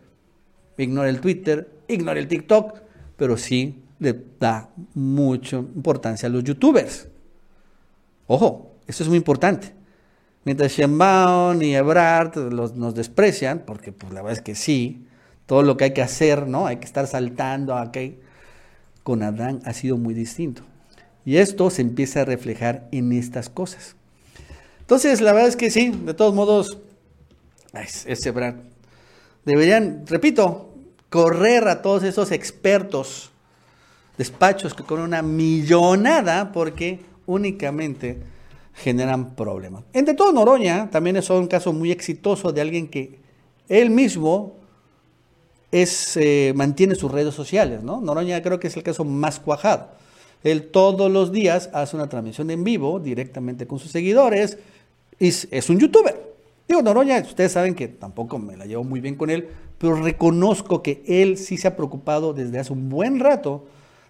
ignora el Twitter, ignora el TikTok, pero sí le da mucha importancia a los youtubers. Ojo, eso es muy importante. Mientras Sheinbaum y Ebrard nos desprecian, porque pues la verdad es que sí, todo lo que hay que hacer, ¿no? Hay que estar saltando aquí. Con Adán ha sido muy distinto. Y esto se empieza a reflejar en estas cosas. Entonces, la verdad es que sí, de todos modos, es, es Ebrard. Deberían, repito, correr a todos esos expertos despachos que con una millonada porque únicamente generan problemas. Entre todo, Noroña también es un caso muy exitoso de alguien que él mismo eh, mantiene sus redes sociales. ¿no? Noroña creo que es el caso más cuajado. Él todos los días hace una transmisión en vivo directamente con sus seguidores. Y es un youtuber. Digo, Noroña, ustedes saben que tampoco me la llevo muy bien con él, pero reconozco que él sí se ha preocupado desde hace un buen rato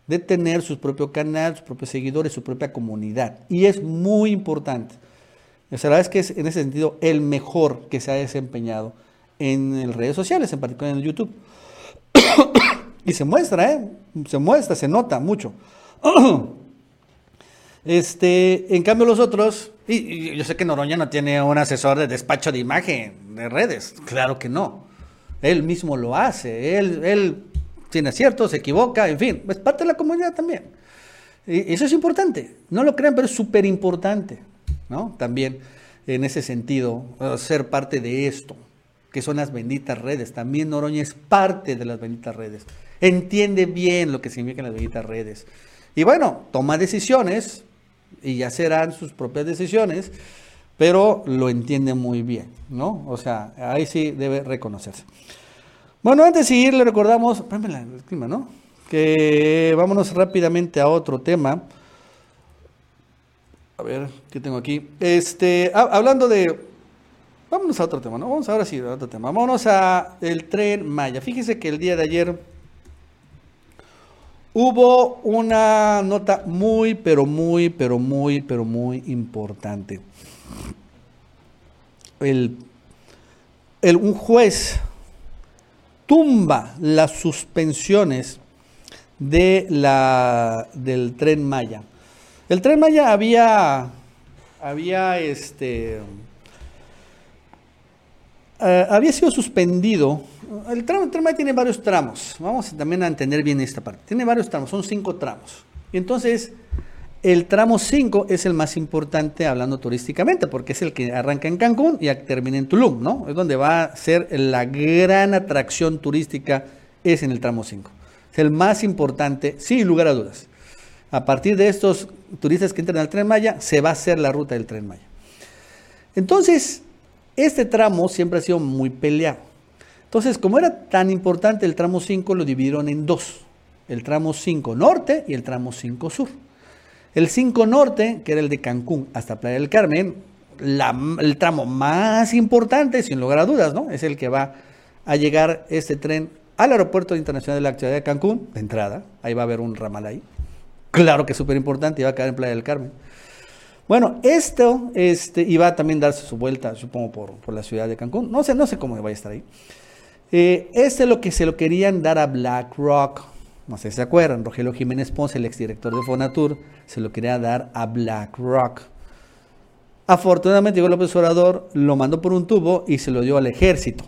de tener su propio canal, sus propios seguidores, su propia comunidad. Y es muy importante. O sea, la verdad es que es en ese sentido el mejor que se ha desempeñado en redes sociales, en particular en el YouTube. y se muestra, ¿eh? Se muestra, se nota mucho. este, en cambio los otros, y, yo sé que Noroña no tiene un asesor de despacho de imagen de redes, claro que no. Él mismo lo hace, él, tiene aciertos, se equivoca, en fin, es parte de la comunidad también. Y eso es importante, no lo crean, pero es súper importante, ¿no? También en ese sentido, ser parte de esto, que son las benditas redes. También Noroña es parte de las benditas redes. Entiende bien lo que significan las benditas redes. Y bueno, toma decisiones y ya serán sus propias decisiones, pero lo entiende muy bien, ¿no? O sea, ahí sí debe reconocerse. Bueno, antes de seguir, le recordamos, el clima, ¿no? Que vámonos rápidamente a otro tema. A ver, ¿qué tengo aquí? Este, hablando de. Vámonos a otro tema, ¿no? Vamos ahora sí a otro tema. Vámonos a el tren Maya. Fíjese que el día de ayer hubo una nota muy, pero muy, pero muy, pero muy importante. El, un juez tumba las suspensiones de la, del tren Maya. El tren Maya había, había, este, eh, había sido suspendido. El, tren Maya tiene varios tramos. Vamos también a entender bien esta parte. Tiene varios tramos, son cinco tramos. Y entonces, el tramo 5 es el más importante hablando turísticamente, porque es el que arranca en Cancún y termina en Tulum, ¿no? Es donde va a ser la gran atracción turística, es en el tramo 5. Es el más importante, sin lugar a dudas. A partir de estos turistas que entran al Tren Maya, se va a hacer la ruta del Tren Maya. Entonces, este tramo siempre ha sido muy peleado. Entonces, como era tan importante el tramo 5, lo dividieron en dos. El tramo 5 norte y el tramo 5 sur. El 5 Norte, que era el de Cancún hasta Playa del Carmen, el tramo más importante, sin lugar a dudas, ¿no? Es el que va a llegar este tren al Aeropuerto Internacional de la Ciudad de Cancún, de entrada. Ahí va a haber un ramal ahí. Claro que es súper importante y va a quedar en Playa del Carmen. Bueno, esto este, iba a también darse su vuelta, supongo, por, por, la ciudad de Cancún. No sé, no sé cómo va a estar ahí. Eh, este es lo que se lo querían dar a BlackRock. No sé si se acuerdan, Rogelio Jiménez Ponce, el exdirector de Fonatur, se lo quería dar a BlackRock. Afortunadamente llegó López Obrador, lo mandó por un tubo y se lo dio al ejército.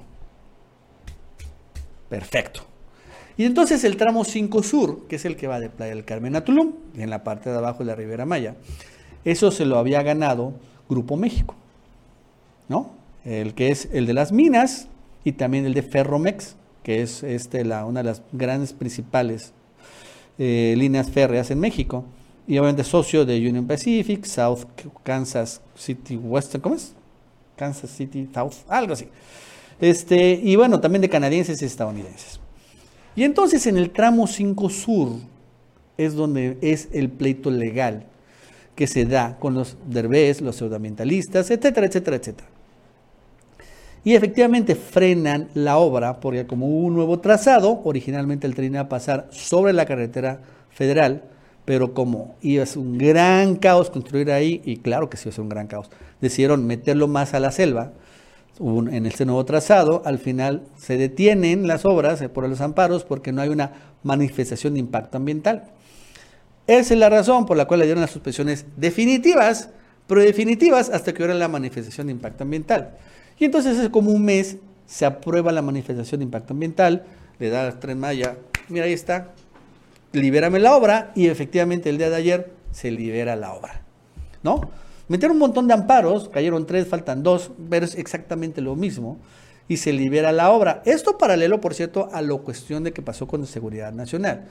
Perfecto. Y entonces el tramo 5 Sur, que es el que va de Playa del Carmen a Tulum, en la parte de abajo de la Ribera Maya, eso se lo había ganado Grupo México, ¿no? El que es el de las minas y también el de Ferromex, que es este, la, una de las grandes principales eh, líneas férreas en México. Y obviamente socio de Union Pacific, South Kansas City Western, ¿cómo es? Kansas City South, algo así. Este, y bueno, también de canadienses y estadounidenses. Y entonces en el tramo 5 sur es donde es el pleito legal que se da con los derbés, los pseudoambientalistas, etcétera, etcétera, etcétera. Y efectivamente frenan la obra porque como hubo un nuevo trazado, originalmente el tren iba a pasar sobre la carretera federal, pero como iba a ser un gran caos construir ahí, y claro que sí iba a ser un gran caos, decidieron meterlo más a la selva, en este nuevo trazado, al final se detienen las obras eh, por los amparos porque no hay una manifestación de impacto ambiental. Esa es la razón por la cual le dieron las suspensiones definitivas, pero definitivas hasta que hubiera la manifestación de impacto ambiental. Y entonces es como un mes, se aprueba la manifestación de impacto ambiental, le da al Tren Maya, mira ahí está, libérame la obra y efectivamente el día de ayer se libera la obra. ¿No? Metieron un montón de amparos, cayeron tres, faltan dos, pero es exactamente lo mismo y se libera la obra. Esto paralelo, por cierto, a la cuestión de que pasó con la seguridad nacional,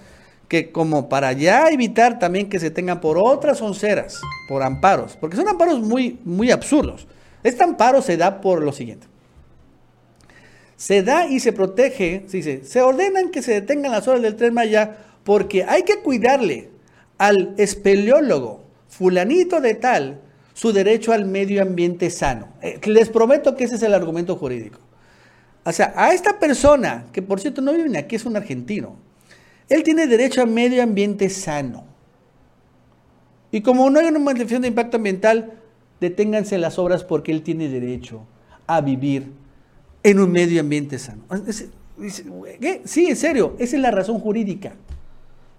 que como para ya evitar también que se tengan por otras onceras, por amparos, porque son amparos muy, muy absurdos. Este amparo se da por lo siguiente. Se da y se protege, se ordenan que se detengan las horas del tren Maya porque hay que cuidarle al espeleólogo fulanito de tal su derecho al medio ambiente sano. Eh, les prometo que ese es el argumento jurídico. O sea, a esta persona, que por cierto no vive aquí, es un argentino, él tiene derecho a medio ambiente sano. Y como no hay una manifestación de impacto ambiental, deténganse las obras porque él tiene derecho a vivir en un medio ambiente sano. Sí, en serio, esa es la razón jurídica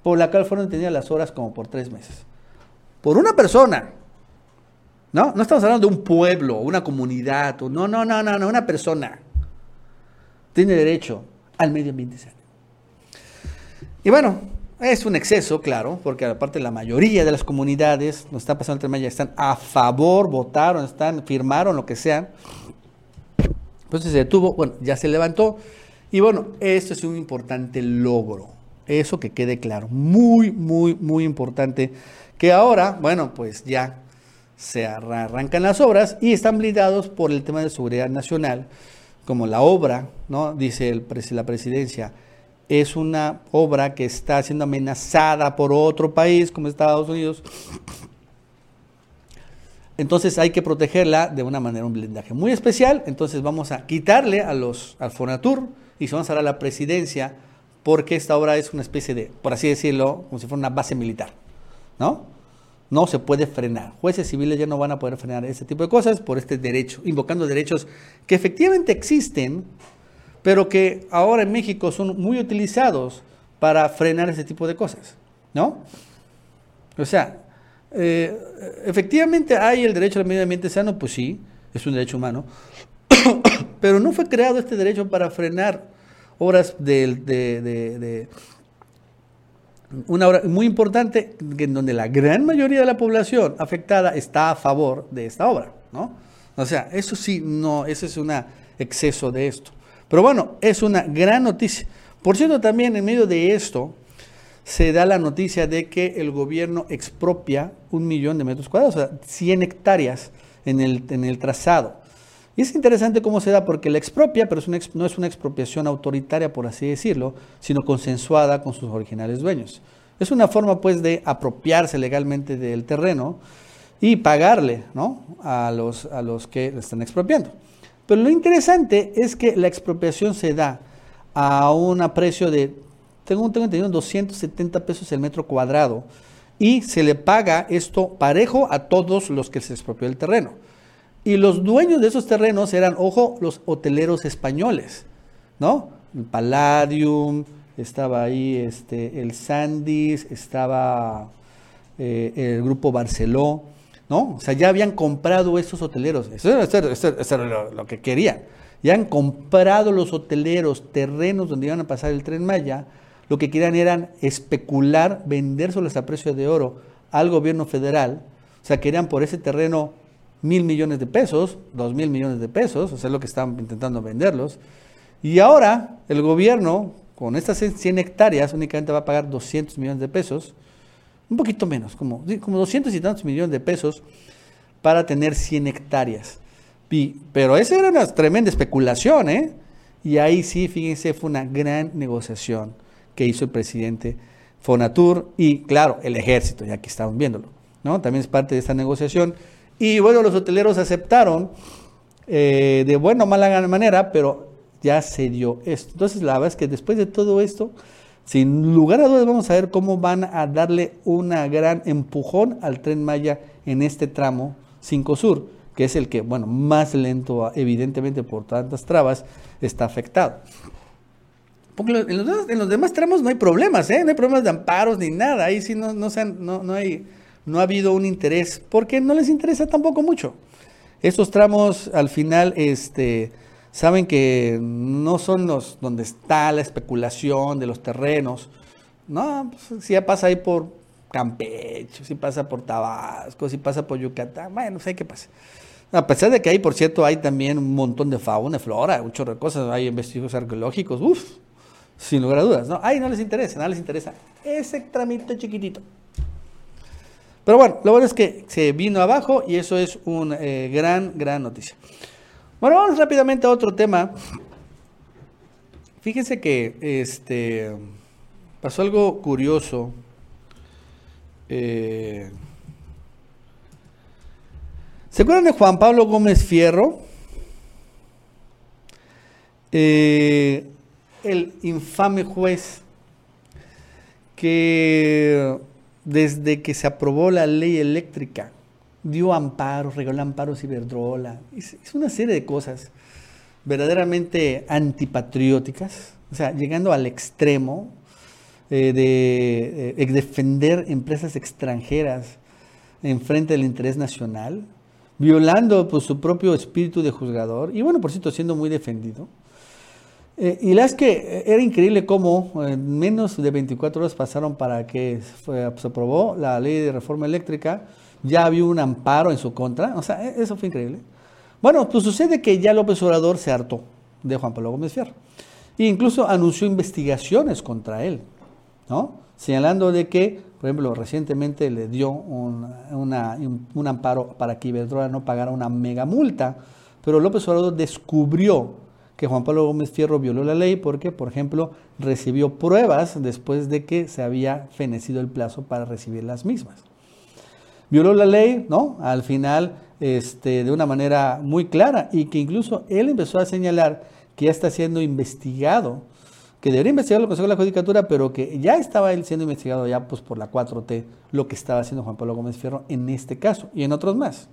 por la cual fueron detenidas las obras como por tres meses. Por una persona. ¿No? No estamos hablando de un pueblo, una comunidad, no, no, no, no, no, una persona. Tiene derecho al medio ambiente sano. Y bueno, es un exceso, claro, porque aparte la mayoría de las comunidades, nos está pasando el tema, ya están a favor, votaron, están, firmaron, lo que sea. Entonces se detuvo, bueno, ya se levantó. Y bueno, esto es un importante logro. Eso que quede claro. Muy, muy, muy importante. Que ahora, bueno, pues ya se arrancan las obras y están blindados por el tema de seguridad nacional, como la obra, ¿no? Dice el, la presidencia es una obra que está siendo amenazada por otro país como Estados Unidos. Entonces hay que protegerla de una manera, un blindaje muy especial. Entonces vamos a quitarle a los, al Fonatur y se vamos a dar la presidencia porque esta obra es una especie de, por así decirlo, como si fuera una base militar. ¿No? No se puede frenar. Jueces civiles ya no van a poder frenar ese tipo de cosas por este derecho, invocando derechos que efectivamente existen, pero que ahora en México son muy utilizados para frenar ese tipo de cosas, ¿no? O sea, eh, efectivamente hay el derecho al medio ambiente sano, pues sí, es un derecho humano, pero no fue creado este derecho para frenar obras de, una obra muy importante en donde la gran mayoría de la población afectada está a favor de esta obra, ¿no? O sea, eso sí, no, ese es un exceso de esto. Pero bueno, es una gran noticia. Por cierto, también en medio de esto se da la noticia de que el gobierno expropia un millón de metros cuadrados, o sea, 100 hectáreas en el, en el trazado. Y es interesante cómo se da, porque la expropia, pero no es una expropiación autoritaria, por así decirlo, sino consensuada con sus originales dueños. Es una forma, pues, de apropiarse legalmente del terreno y pagarle ¿no? a, los, a los que le están expropiando. Pero lo interesante es que la expropiación se da a un precio de, tengo, tengo entendido, 270 pesos el metro cuadrado y se le paga esto parejo a todos los que se expropió el terreno. Y los dueños de esos terrenos eran, ojo, los hoteleros españoles, ¿no? el Palladium, estaba ahí este, el Sandys, estaba eh, el grupo Barceló, ¿no? O sea, ya habían comprado esos hoteleros, eso, era lo, que querían. Ya han comprado los hoteleros terrenos donde iban a pasar el tren Maya, lo que querían eran especular, vendérselos a precio de oro al gobierno federal, o sea, querían por ese terreno mil millones de pesos, dos mil millones de pesos, o sea, es lo que estaban intentando venderlos. Y ahora el gobierno, con estas 100 hectáreas, únicamente va a pagar 200 millones de pesos, un poquito menos, como, como 200 y tantos millones de pesos para tener 100 hectáreas. pero esa era una tremenda especulación, ¿eh? Y ahí sí, fíjense, fue una gran negociación que hizo el presidente Fonatur y, claro, el ejército, ya que estaban viéndolo, ¿no? También es parte de esta negociación. Y bueno, los hoteleros aceptaron eh, de buena o mala manera, pero ya se dio esto. Entonces, la verdad es que después de todo esto, sin lugar a dudas vamos a ver cómo van a darle una gran empujón al tren Maya en este tramo 5 Sur, que es el que, bueno, más lento, evidentemente por tantas trabas, está afectado. Porque en los, demás tramos no hay problemas, ¿eh? no hay problemas de amparos ni nada, ahí sí no, no, no, no, no ha habido un interés, porque no les interesa tampoco mucho. Estos tramos al final, este, saben que no son los donde está la especulación de los terrenos. No, pues, si ya pasa ahí por Campeche, si pasa por Tabasco, si pasa por Yucatán, bueno, no sé qué pasa. A pesar de que ahí, por cierto, hay también un montón de fauna, flora, un de cosas, hay investigaciones arqueológicos, uff, sin lugar a dudas, ¿no? Ahí no les interesa, no les interesa ese tramito chiquitito. Pero bueno, lo bueno es que se vino abajo y eso es una eh, gran, gran noticia. Bueno, vamos rápidamente a otro tema. Fíjense que este pasó algo curioso. Eh, ¿Se acuerdan de Juan Pablo Gómez Fierro? Eh, el infame juez que desde que se aprobó la ley eléctrica dio amparos, regaló amparos Iberdrola. Es, una serie de cosas verdaderamente antipatrióticas, o sea, llegando al extremo eh, de eh, defender empresas extranjeras en frente del interés nacional, violando pues, su propio espíritu de juzgador y bueno, por cierto, siendo muy defendido. Eh, y la es que era increíble cómo en menos de 24 horas pasaron para que se aprobó la ley de reforma eléctrica ya había un amparo en su contra. O sea, e-, eso fue increíble. Bueno, pues sucede que ya López Obrador se hartó de Juan Pablo Gómez Fierro. E incluso anunció investigaciones contra él, ¿no? Señalando de que, por ejemplo, recientemente le dio un, un amparo para que Iberdrola no pagara una mega multa, pero López Obrador descubrió que Juan Pablo Gómez Fierro violó la ley porque, por ejemplo, recibió pruebas después de que se había fenecido el plazo para recibir las mismas violó la ley, ¿no? Al final, este, de una manera muy clara y que incluso él empezó a señalar que ya está siendo investigado, que debería investigar lo que de la Judicatura, pero que ya estaba él siendo investigado ya pues, por la 4T, lo que estaba haciendo Juan Pablo Gómez Fierro en este caso y en otros más.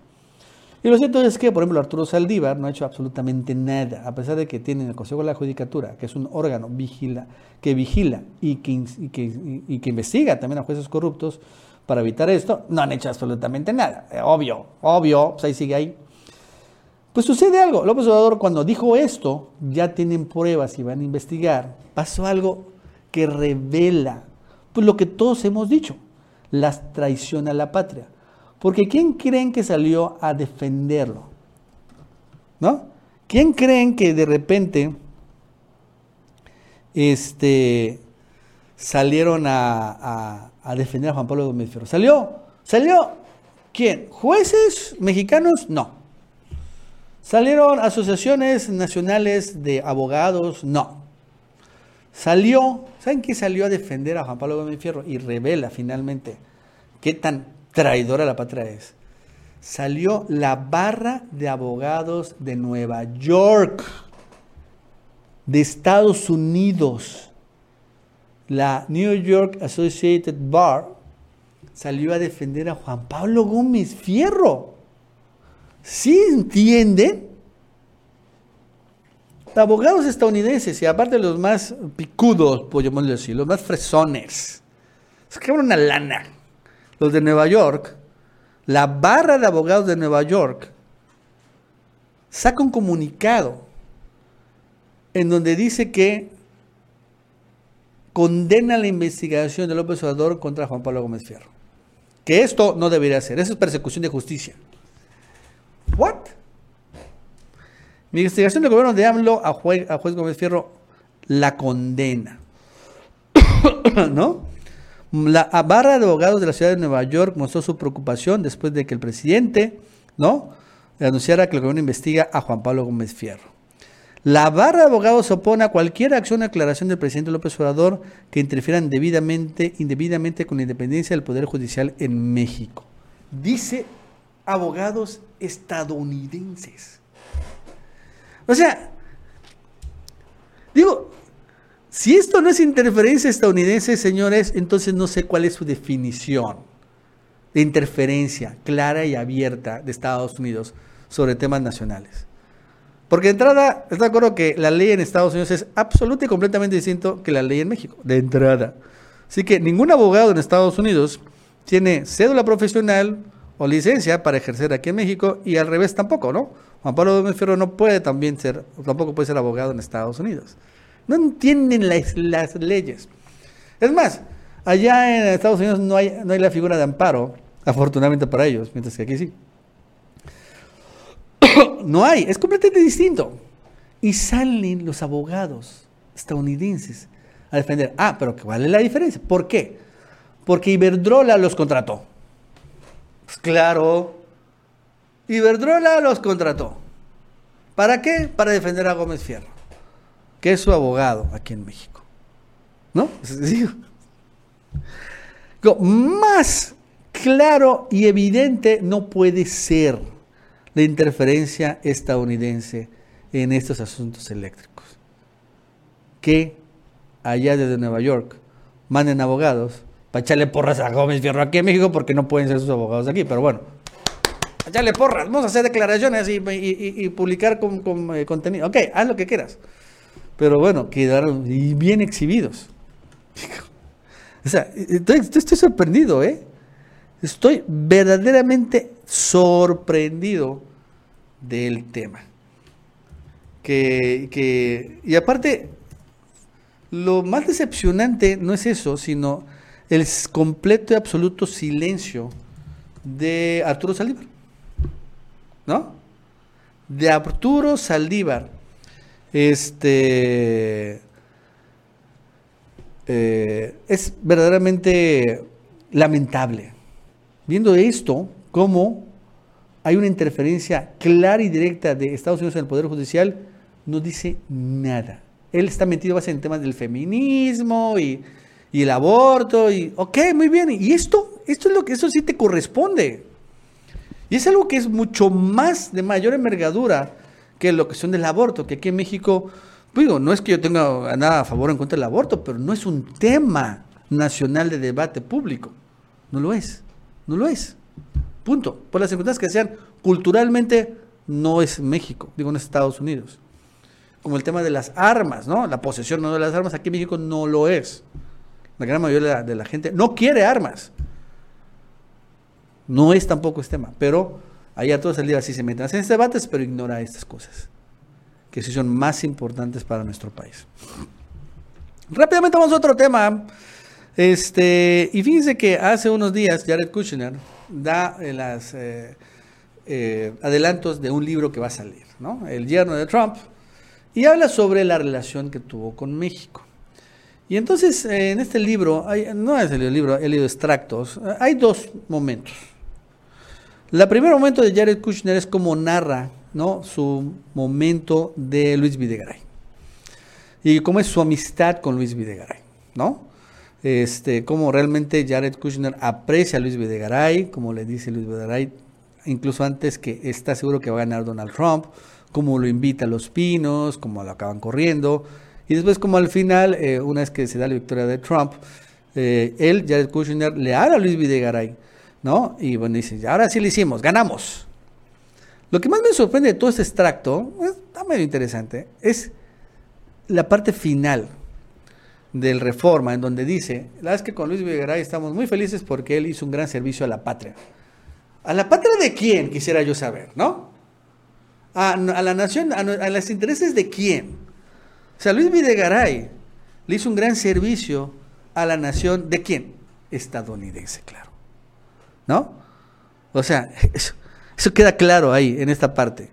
Y lo cierto es que, por ejemplo, Arturo Saldívar no ha hecho absolutamente nada, a pesar de que tiene el Consejo de la Judicatura, que es un órgano vigila, que vigila y que investiga también a jueces corruptos, para evitar esto, no han hecho absolutamente nada. Eh, obvio, obvio, pues ahí sigue ahí. Pues sucede algo. López Obrador cuando dijo esto, ya tienen pruebas y van a investigar. Pasó algo que revela pues lo que todos hemos dicho, la traición a la patria. Porque ¿quién creen que salió a defenderlo? ¿No? ¿Quién creen que de repente este, salieron a defender a Juan Pablo Gómez Fierro. ¿Salió? ¿Salió? ¿Quién? ¿Jueces mexicanos? No. ¿Salieron asociaciones nacionales de abogados? No. Salió, ¿saben qué salió a defender a Juan Pablo Gómez Fierro? Y revela finalmente qué tan traidora la patria es. Salió la barra de abogados de Nueva York, de Estados Unidos la New York Associated Bar salió a defender a Juan Pablo Gómez Fierro. ¿Sí entienden? abogados estadounidenses y aparte los más picudos, podemos decir, los más fresones, sacaron una lana. Los de Nueva York, la barra de abogados de Nueva York, saca un comunicado en donde dice que condena la investigación de López Obrador contra Juan Pablo Gómez Fierro. Que esto no debería ser, eso es persecución de justicia. ¿What? Mi investigación del gobierno de AMLO a juez, a juez Gómez Fierro la condena. ¿No? La barra de abogados de la ciudad de Nueva York mostró su preocupación después de que el presidente, ¿no? anunciara que el gobierno investiga a Juan Pablo Gómez Fierro. La barra de abogados opone a cualquier acción o aclaración del presidente López Obrador que interfieran debidamente, indebidamente con la independencia del Poder Judicial en México. Dice abogados estadounidenses. O sea, digo, si esto no es interferencia estadounidense, señores, entonces no sé cuál es su definición de interferencia clara y abierta de Estados Unidos sobre temas nacionales. Porque de entrada, está de acuerdo que la ley en Estados Unidos es absoluta y completamente distinto que la ley en México, de entrada. Así que ningún abogado en Estados Unidos tiene cédula profesional o licencia para ejercer aquí en México y al revés tampoco, ¿no? Juan Pablo Fierro no puede también ser, tampoco puede ser abogado en Estados Unidos. No entienden las, las leyes. Es más, allá en Estados Unidos no hay, no hay la figura de amparo, afortunadamente para ellos, mientras que aquí sí. no hay, es completamente distinto. Y salen los abogados estadounidenses a defender. Ah, pero ¿cuál es la diferencia? ¿Por qué? Porque Iberdrola los contrató. Pues claro, Iberdrola los contrató. ¿Para qué? Para defender a Gómez Fierro, que es su abogado aquí en México. ¿No? Más claro y evidente no puede ser la interferencia estadounidense en estos asuntos eléctricos. Que allá desde Nueva York manden abogados para echarle porras a Gómez Fierro aquí en México porque no pueden ser sus abogados aquí, pero bueno. Echarle porras, vamos a hacer declaraciones y, publicar con, eh, contenido. Ok, haz lo que quieras. Pero bueno, quedaron bien exhibidos. o sea, estoy, estoy sorprendido, ¿eh? Estoy verdaderamente sorprendido del tema. Que, y aparte, lo más decepcionante no es eso, sino el completo y absoluto silencio de Arturo Saldívar. ¿No? De Arturo Saldívar. Este. Eh, es verdaderamente lamentable. Viendo esto, cómo hay una interferencia clara y directa de Estados Unidos en el Poder Judicial, no dice nada. Él está metido en temas del feminismo y, el aborto y, ok, muy bien, y esto, esto es lo que, eso sí te corresponde. Y es algo que es mucho más de mayor envergadura que lo que son del aborto, que aquí en México, pues digo, no es que yo tenga nada a favor o en contra del aborto, pero no es un tema nacional de debate público. No lo es, no lo es. Punto. Por las circunstancias que sean, culturalmente no es México, digo, en Estados Unidos. Como el tema de las armas, ¿no? La posesión no de las armas, aquí en México no lo es. La gran mayoría de la, gente no quiere armas. No es tampoco este tema, pero allá todos el día así se meten en estos debates, pero ignora estas cosas, que sí son más importantes para nuestro país. Rápidamente vamos a otro tema. Este, y fíjense que hace unos días Jared Kushner da eh, las eh, eh, adelantos de un libro que va a salir, ¿no? El yerno de Trump, y habla sobre la relación que tuvo con México. Y entonces en este libro, hay, no es el libro, he leído extractos, hay dos momentos. El primer momento de Jared Kushner es como narra ¿no? su momento de Luis Videgaray. Y cómo es su amistad con Luis Videgaray, ¿no? Este, cómo realmente Jared Kushner aprecia a Luis Videgaray, como le dice Luis Videgaray, incluso antes que está seguro que va a ganar Donald Trump, cómo lo invita a los pinos, cómo lo acaban corriendo, y después como al final, eh, una vez que se da la victoria de Trump, eh, él, Jared Kushner, le habla a Luis Videgaray, ¿no? Y bueno, dice, ahora sí lo hicimos, ganamos. Lo que más me sorprende de todo este extracto, está medio interesante, es la parte final del Reforma, en donde dice, la es que con Luis Videgaray estamos muy felices porque él hizo un gran servicio a la patria. ¿A la patria de quién? Quisiera yo saber, ¿no? A, la nación, a, a los intereses de quién. O sea, Luis Videgaray le hizo un gran servicio a la nación de quién? Estadounidense, claro. ¿No? O sea, eso, eso queda claro ahí, en esta parte.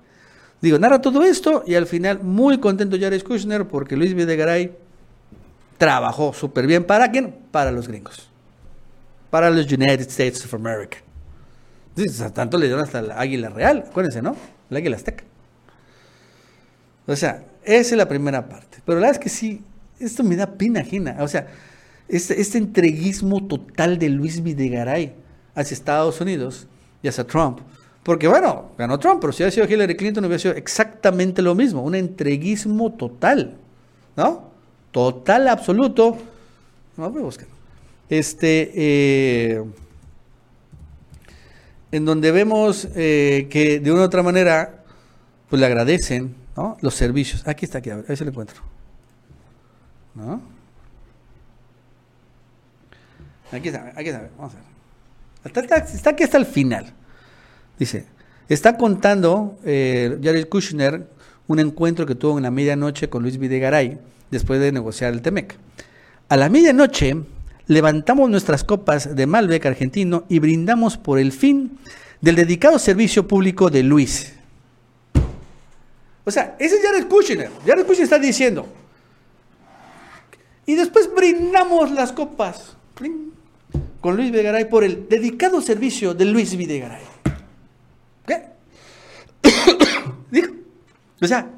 Digo, narra todo esto y al final muy contento Jared Kushner porque Luis Videgaray trabajó súper bien. ¿Para quién? Para los gringos. Para los United States of America. Tanto le dieron hasta el águila real, acuérdense, ¿no? El águila azteca. O sea, esa es la primera parte. Pero la verdad es que sí, esto me da pena ajena. O sea, este, este entreguismo total de Luis Videgaray hacia Estados Unidos y hacia Trump. Porque bueno, ganó Trump, pero si hubiera sido Hillary Clinton hubiera sido exactamente lo mismo, un entreguismo total, ¿no? Total, absoluto. No, me busquen. Este, eh, en donde vemos eh, que de una u otra manera, pues le agradecen. Los servicios. Aquí está, aquí, a ver, se lo encuentro. ¿No? Aquí está, aquí está, vamos a ver. Está, aquí hasta el final. Dice, está contando eh, Jared Kushner un encuentro que tuvo en la medianoche con Luis Videgaray después de negociar el TEMEC. A la medianoche levantamos nuestras copas de Malbec argentino y brindamos por el fin del dedicado servicio público de Luis. O sea, ese es Jared Kushner. Jared Kushner está diciendo, y después brindamos las copas con Luis Videgaray por el dedicado servicio de Luis Videgaray. ¿Qué? O sea,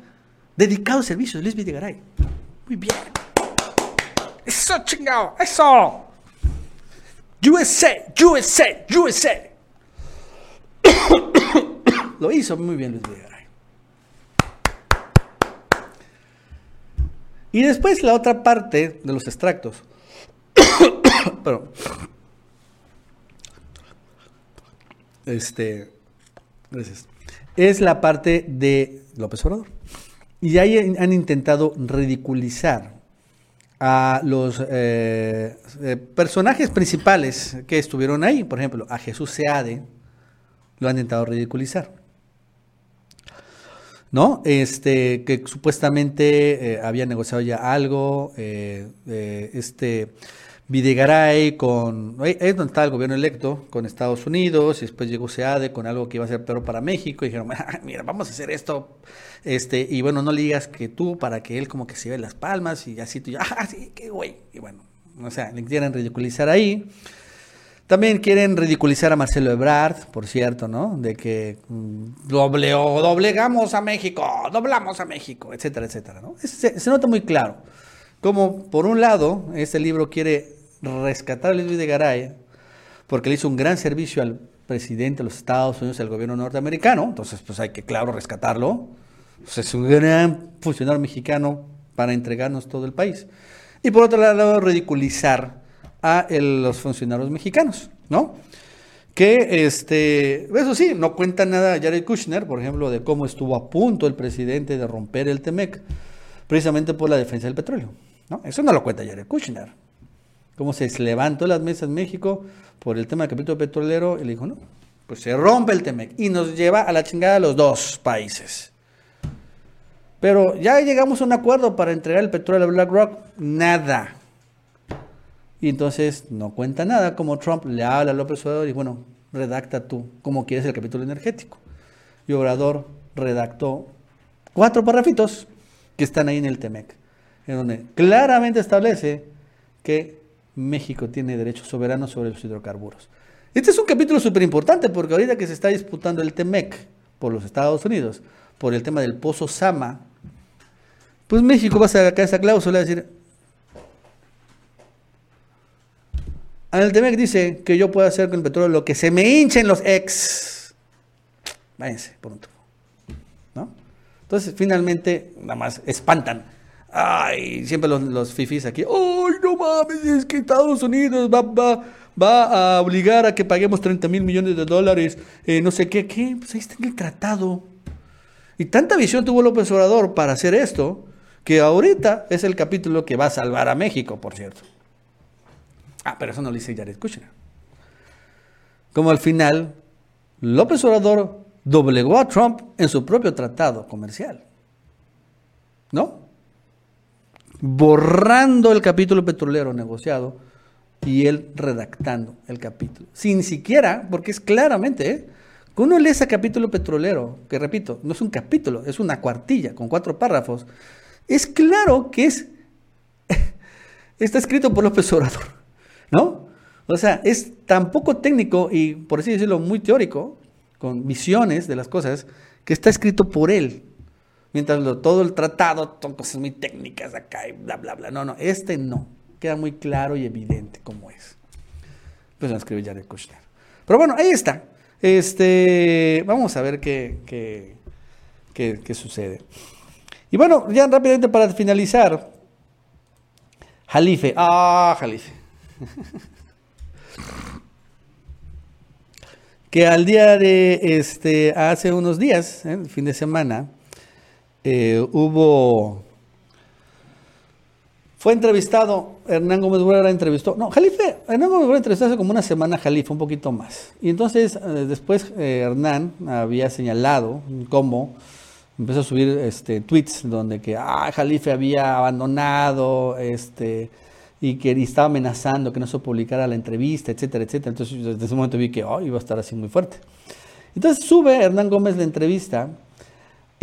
dedicado servicio de Luis Videgaray. Muy bien. Eso chingado, eso. USA, USA, USA. Lo hizo muy bien Luis Videgaray. Y después la otra parte de los extractos. Pero, este, gracias. Es la parte de López Obrador. Y ahí han intentado ridiculizar a los eh, eh, personajes principales que estuvieron ahí. Por ejemplo, a Jesús Seade lo han intentado ridiculizar. ¿no? Este, que supuestamente eh, había negociado ya algo, este Videgaray con, ahí es donde estaba el gobierno electo, con Estados Unidos, y después llegó SEADE con algo que iba a ser peor para México, y dijeron, ah, mira, vamos a hacer esto, este, y bueno, no le digas que tú, para que él como que se ve las palmas, y así tú, ah, sí, qué güey, y bueno, o sea, le quieren ridiculizar ahí. También quieren ridiculizar a Marcelo Ebrard, por cierto, ¿no? De que mm, doble, doblegamos a México, doblamos a México, etcétera, etcétera, ¿no? Se, nota muy claro como, por un lado, este libro quiere rescatar a Luis de Garay porque le hizo un gran servicio al presidente de los Estados Unidos al gobierno norteamericano, entonces pues hay que, claro, rescatarlo. Pues, es un gran funcionario mexicano para entregarnos todo el país. Y por otro lado, ridiculizar a los funcionarios mexicanos, ¿no? Que, este, eso sí, no cuenta nada Jared Kushner, por ejemplo, de cómo estuvo a punto el presidente de romper el TEMEC, precisamente por la defensa del petróleo, ¿no? Eso no lo cuenta Jared Kushner. Cómo se levantó las mesas en México por el tema del capítulo petrolero y le dijo, no, pues se rompe el TEMEC y nos lleva a la chingada a los dos países. Pero ya llegamos a un acuerdo para entregar el petróleo a BlackRock, nada. Y entonces no cuenta nada, como Trump le habla a López Obrador y bueno, redacta tú cómo quieres el capítulo energético. Y Obrador redactó cuatro parrafitos que están ahí en el TEMEC, en donde claramente establece que México tiene derechos soberanos sobre los hidrocarburos. Este es un capítulo súper importante porque ahorita que se está disputando el TEMEC por los Estados Unidos, por el tema del pozo Sama, pues México va a sacar esa cláusula y decir, el Temec dice que yo puedo hacer con el petróleo lo que se me hinchen los ex. Váyanse, pronto. ¿No? Entonces, finalmente, nada más espantan. Ay, siempre los, los fifis aquí. Ay, no mames, es que Estados Unidos va, va, va a obligar a que paguemos 30 mil millones de dólares. Eh, no sé qué, ¿qué? Pues ahí está en el tratado. Y tanta visión tuvo López Obrador para hacer esto que ahorita es el capítulo que va a salvar a México, por cierto. Ah, pero eso no lo dice Jared Kushner. Como al final, López Obrador doblegó a Trump en su propio tratado comercial. ¿No? Borrando el capítulo petrolero negociado y él redactando el capítulo. Sin siquiera, porque es claramente, ¿eh? Cuando uno lee ese capítulo petrolero, que repito, no es un capítulo, es una cuartilla con cuatro párrafos, es claro que es está escrito por López Obrador, ¿no? O sea, es tan poco técnico y, por así decirlo, muy teórico, con visiones de las cosas, que está escrito por él. Mientras todo el tratado son cosas muy técnicas acá y bla, bla, bla. No, no, este no. Queda muy claro y evidente cómo es. Pues lo escribe Jared Kushner. Pero bueno, ahí está. Este, vamos a ver qué, qué, qué, sucede. Y bueno, ya rápidamente para finalizar. Jalife. Ah, Jalife. que al día de este, hace unos días, ¿eh? el fin de semana, eh, hubo, fue entrevistado, Hernán Gómez Burera entrevistó, no, Jalife, Hernán Gómez Burera entrevistó hace como una semana a Jalife, un poquito más. Y entonces, eh, después Hernán había señalado cómo empezó a subir este, tweets donde que, ah, Jalife había abandonado, este, y que estaba amenazando que no se publicara la entrevista, etcétera, etcétera. Entonces, desde ese momento vi que oh, iba a estar así muy fuerte. Entonces sube Hernán Gómez la entrevista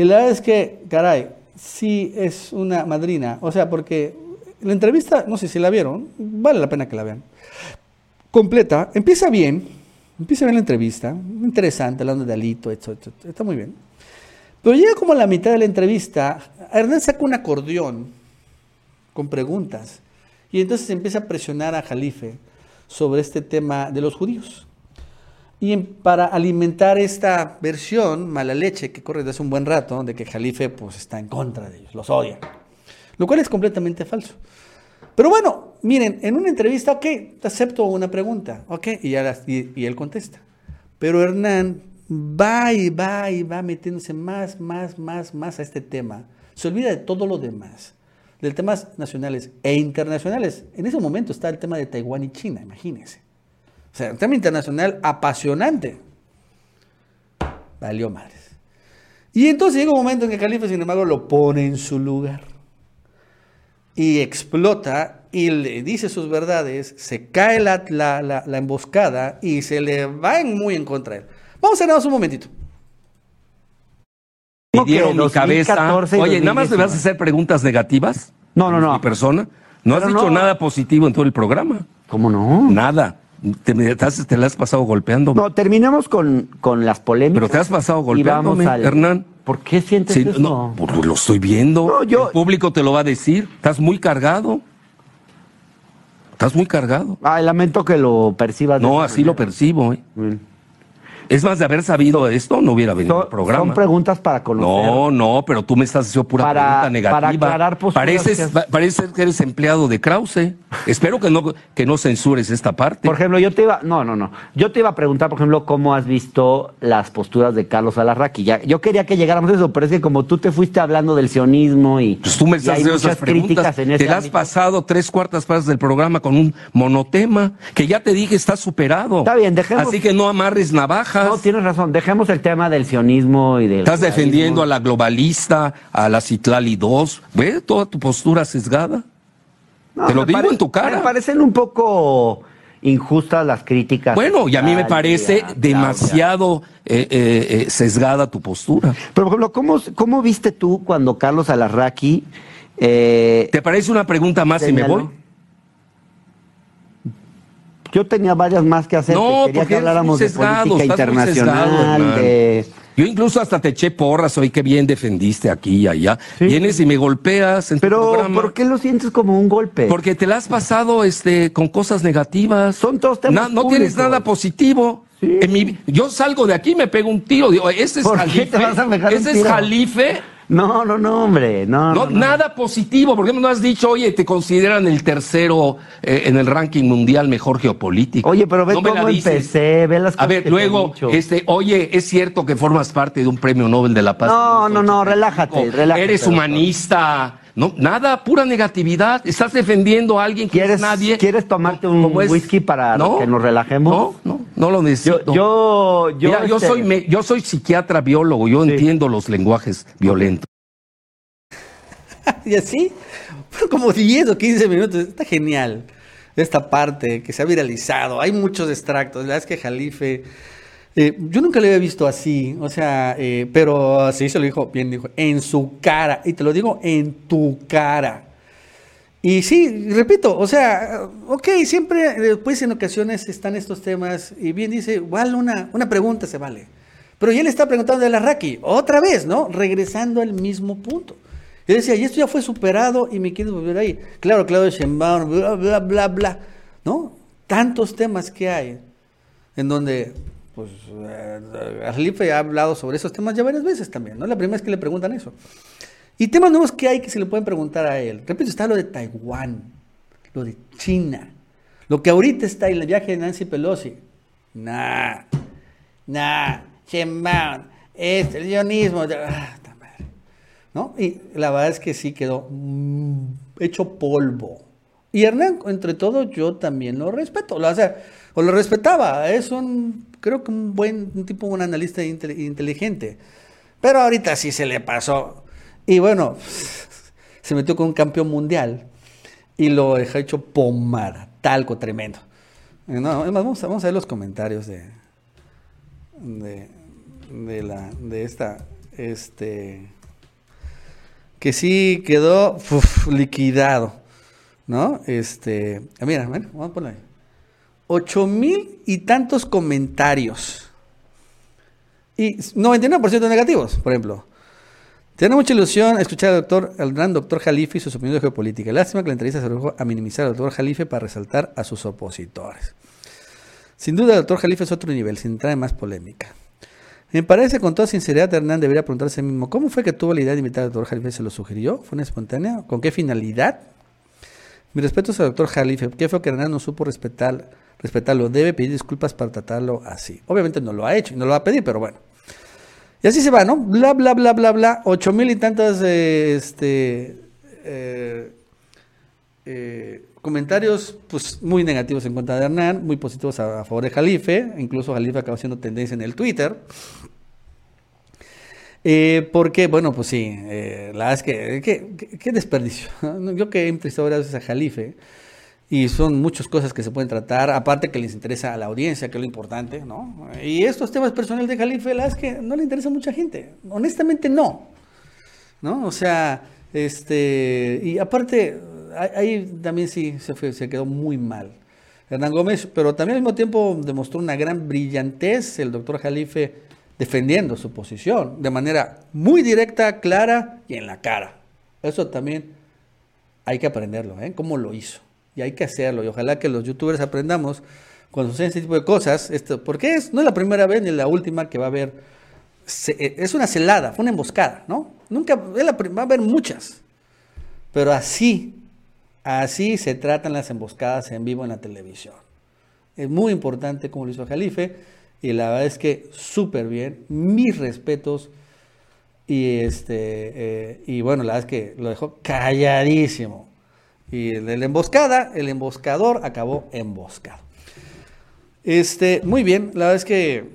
y la verdad es que, caray, sí es una madrina. O sea, porque la entrevista, no sé si la vieron, vale la pena que la vean. Completa, empieza bien, empieza bien la entrevista, interesante, hablando de Alito, etcétera, está muy bien. Pero llega como a la mitad de la entrevista, Hernán saca un acordeón con preguntas y entonces empieza a presionar a Jalife sobre este tema de los judíos. Y para alimentar esta versión, mala leche, que corre desde hace un buen rato, de que Jalife pues, está en contra de ellos, los odia. Lo cual es completamente falso. Pero bueno, miren, en una entrevista, ok, acepto una pregunta, ok, y, y él contesta. Pero Hernán va y va y va metiéndose más, más, más, más a este tema. Se olvida de todo lo demás de temas nacionales e internacionales. En ese momento está el tema de Taiwán y China, imagínense. O sea, un tema internacional apasionante. Valió madres. Y entonces llega un momento en que Califa, sin embargo, lo pone en su lugar. Y explota y le dice sus verdades, se cae la, la, emboscada y se le va muy en contra de él. Vamos a vernos un momentito dieron mi cabeza. Oye, ¿nada más le vas a hacer preguntas negativas? No, no, no. Mi persona. No has dicho nada positivo en todo el programa. ¿Cómo no? Nada. Te, te, la has pasado golpeando. No, terminemos con, con las polémicas. Pero te has pasado golpeándome, Hernán. ¿Por qué sientes eso? No, porque lo estoy viendo. El público te lo va a decir. Estás muy cargado. Estás muy cargado. Ah, lamento que lo percibas. No, así lo percibo. ¿eh? Es más, de haber sabido esto, no hubiera venido al programa. Son preguntas para conocer. No, no, pero tú me estás haciendo pura pregunta negativa. Para aclarar Pareces, que... Parece que eres empleado de Krause. Espero que no, que no censures esta parte. Por ejemplo, yo te iba, no, no, no. Yo te iba a preguntar, por ejemplo, cómo has visto las posturas de Carlos Alarraqui. Ya, yo quería que llegáramos a eso, pero es que como tú te fuiste hablando del sionismo y. Pues tú me estás haciendo esas preguntas. En te has pasado tres cuartas partes del programa con un monotema que ya te dije está superado. Está bien, dejemos. Así que no amarres No, tienes razón. Dejemos el tema del sionismo y del. Estás defendiendo a la globalista, a la Citlali 2. ¿Ve toda tu postura sesgada? Te lo digo en tu cara. Me parecen un poco injustas las críticas. Bueno, y a mí me parece demasiado eh, eh, eh, sesgada tu postura. Pero, por ejemplo, ¿cómo, cómo viste tú cuando Carlos Alarraqui... ¿Te parece una pregunta más y me voy? Yo tenía varias más que hacer. No, quería que habláramos de política internacional. Yo incluso hasta te eché porras hoy que bien defendiste aquí y allá. Vienes y me golpeas en Pero, tu programa. ¿por qué lo sientes como un golpe? Porque te la has pasado este, con cosas negativas. Son todos temas No, tienes nada positivo. En mi, yo salgo de aquí y me pego un tiro. Digo, ese es Jalife. ese es Jalife no, no, no, hombre. No, no, Nada positivo. ¿Por qué no has dicho, oye, te consideran el tercero eh, en el ranking mundial mejor geopolítico? Oye, pero ve cómo empecé, ve las cosas A ver, luego, este, oye, es cierto que formas parte de un premio Nobel de la Paz. No, no, no, relájate, relájate. Eres humanista, No, nada, pura negatividad. Estás defendiendo a alguien que ¿Quieres, es nadie. ¿Quieres tomarte un como es- whisky para No, que nos relajemos? No, no, no lo necesito. Yo, yo, yo, Mira, yo este, soy me- yo soy psiquiatra biólogo, yo Sí. entiendo los lenguajes violentos. Y así, fueron como 10 o 15 minutos. Está genial esta parte que se ha viralizado. Hay muchos extractos. La verdad es que Jalife, eh, yo nunca lo había visto así. O sea, eh, pero sí se lo dijo bien, dijo, en su cara. Y te lo digo, en tu cara. Y sí, repito, o sea, ok, siempre después en ocasiones están estos temas y bien dice, igual una, una pregunta se vale. Pero ya le está preguntando de la Raki, otra vez, ¿no? Regresando al mismo punto. Yo decía, y esto ya fue superado y me quiero volver ahí. Claro, Claudio Sheinbaum, bla, bla, bla, bla, ¿no? Tantos temas que hay en donde, pues, eh, Arlife ha hablado sobre esos temas ya varias veces también, ¿no? La primera vez que le preguntan eso. Y temas nuevos que hay que se le pueden preguntar a él. Repito, está lo de Taiwán, lo de China, lo que ahorita está en el viaje de Nancy Pelosi. Nah, nah, Sheinbaum, es el guionismo. ah. ¿No? Y la verdad es que sí quedó mm, hecho polvo. Y Hernán, entre todo, yo también lo respeto. O sea, o lo respetaba. Es un, creo que un buen un tipo, un analista inte- inteligente. Pero ahorita sí se le pasó. Y bueno, se metió con un campeón mundial y lo dejó hecho pomada, talco tremendo. No, es más, vamos, a, vamos a ver los comentarios de, de, de la, de esta, este, que sí quedó liquidado, ¿no? Este, ah, mira, vamos a ponerlo ahí. Ocho mil y tantos comentarios. Y 99% negativos, por ejemplo. Tiene mucha ilusión escuchar al doctor, al gran doctor Jalife y sus opiniones de geopolítica. Lástima que la entrevista se redujo a minimizar al doctor Jalife para resaltar a sus opositores. Sin duda, el doctor Jalife es otro nivel, sin entrar en más polémica. Me parece, con toda sinceridad, Hernán debería preguntarse a sí mismo, ¿cómo fue que tuvo la idea de invitar al doctor Jalife? ¿Se lo sugirió? ¿Fue una espontánea? ¿Con qué finalidad? Mi respeto al doctor Jalife. Qué fue que Hernán no supo respetar, respetarlo. Debe pedir disculpas para tratarlo así. Obviamente no lo ha hecho y no lo va a pedir, pero bueno. Y así se va, ¿no? Bla, bla, bla, bla, bla. Ocho mil y tantas eh, este, eh, eh, comentarios pues, muy negativos en contra de Hernán, muy positivos a, favor de Jalife. Incluso Jalife acabó siendo tendencia en el Twitter. Porque, bueno, pues sí, la verdad es que, qué desperdicio. Yo que he entrevistado veces a Jalife y son muchas cosas que se pueden tratar, aparte que les interesa a la audiencia, que es lo importante, ¿no? Y estos temas personales de es que no le interesa a mucha gente. Honestamente, no. ¿No? O sea, este, y aparte, ahí, también sí se, se quedó muy mal. Hernán Gómez, pero también al mismo tiempo demostró una gran brillantez el doctor Jalife defendiendo su posición de manera muy directa, clara y en la cara. Eso también hay que aprenderlo, ¿eh? Cómo lo hizo. Y hay que hacerlo. Y ojalá que los youtubers aprendamos cuando suceden este tipo de cosas. Esto, porque es, no es la primera vez ni la última que va a haber. eh, es una celada, fue una emboscada, ¿no? Nunca, la va a haber muchas. Pero así, así se tratan las emboscadas en vivo en la televisión. Es muy importante como lo hizo Jalife. Y la verdad es que súper bien. Mis respetos. Y este eh, y bueno, la verdad es que lo dejó calladísimo. Y el de la emboscada, el emboscador acabó emboscado. Este, muy bien, la verdad es que,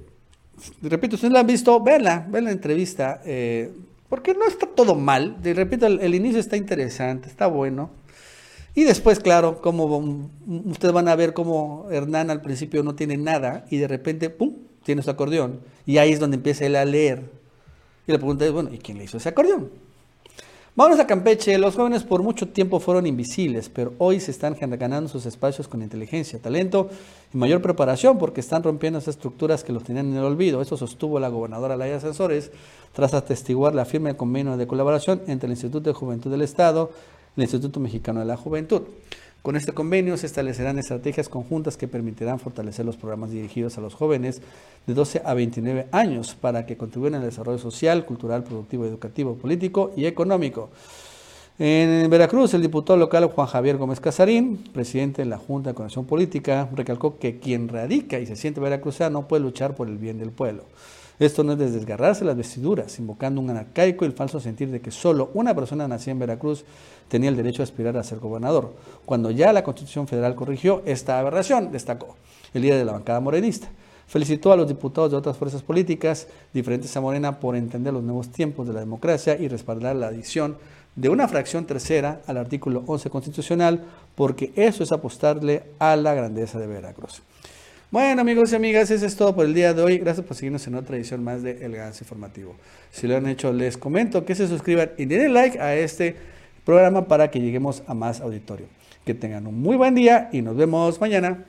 repito, si no la han visto, véanla, vean la entrevista, eh, porque no está todo mal. De repito, el, el inicio está interesante, está bueno. Y después, claro, como ustedes van a ver cómo Hernán al principio no tiene nada y de repente, ¡pum!, tiene su acordeón. Y ahí es donde empieza él a leer. Y la pregunta es, bueno, ¿y quién le hizo ese acordeón? Vámonos a Campeche. Los jóvenes por mucho tiempo fueron invisibles, pero hoy se están ganando sus espacios con inteligencia, talento y mayor preparación porque están rompiendo esas estructuras que los tenían en el olvido. Eso sostuvo la gobernadora Laia Asesores tras atestiguar la firma del convenio de colaboración entre el Instituto de Juventud del Estado y el Instituto Mexicano de la Juventud. Con este convenio se establecerán estrategias conjuntas que permitirán fortalecer los programas dirigidos a los jóvenes de 12 a 29 años para que contribuyan al desarrollo social, cultural, productivo, educativo, político y económico. En Veracruz, el diputado local Juan Javier Gómez Casarín, presidente de la Junta de Coordinación Política, recalcó que quien radica y se siente veracruzano puede luchar por el bien del pueblo. Esto no es de desgarrarse las vestiduras, invocando un arcaico y el falso sentir de que solo una persona nacida en Veracruz tenía el derecho a aspirar a ser gobernador, cuando ya la Constitución Federal corrigió esta aberración, destacó el líder de la bancada morenista. Felicitó a los diputados de otras fuerzas políticas diferentes a Morena por entender los nuevos tiempos de la democracia y respaldar la adición de una fracción tercera al artículo 11 constitucional, porque eso es apostarle a la grandeza de Veracruz. Bueno amigos y amigas, eso es todo por el día de hoy. Gracias por seguirnos en otra edición más de El Informativo. Si lo han hecho, les comento que se suscriban y den like a este programa para que lleguemos a más auditorio. Que tengan un muy buen día y nos vemos mañana.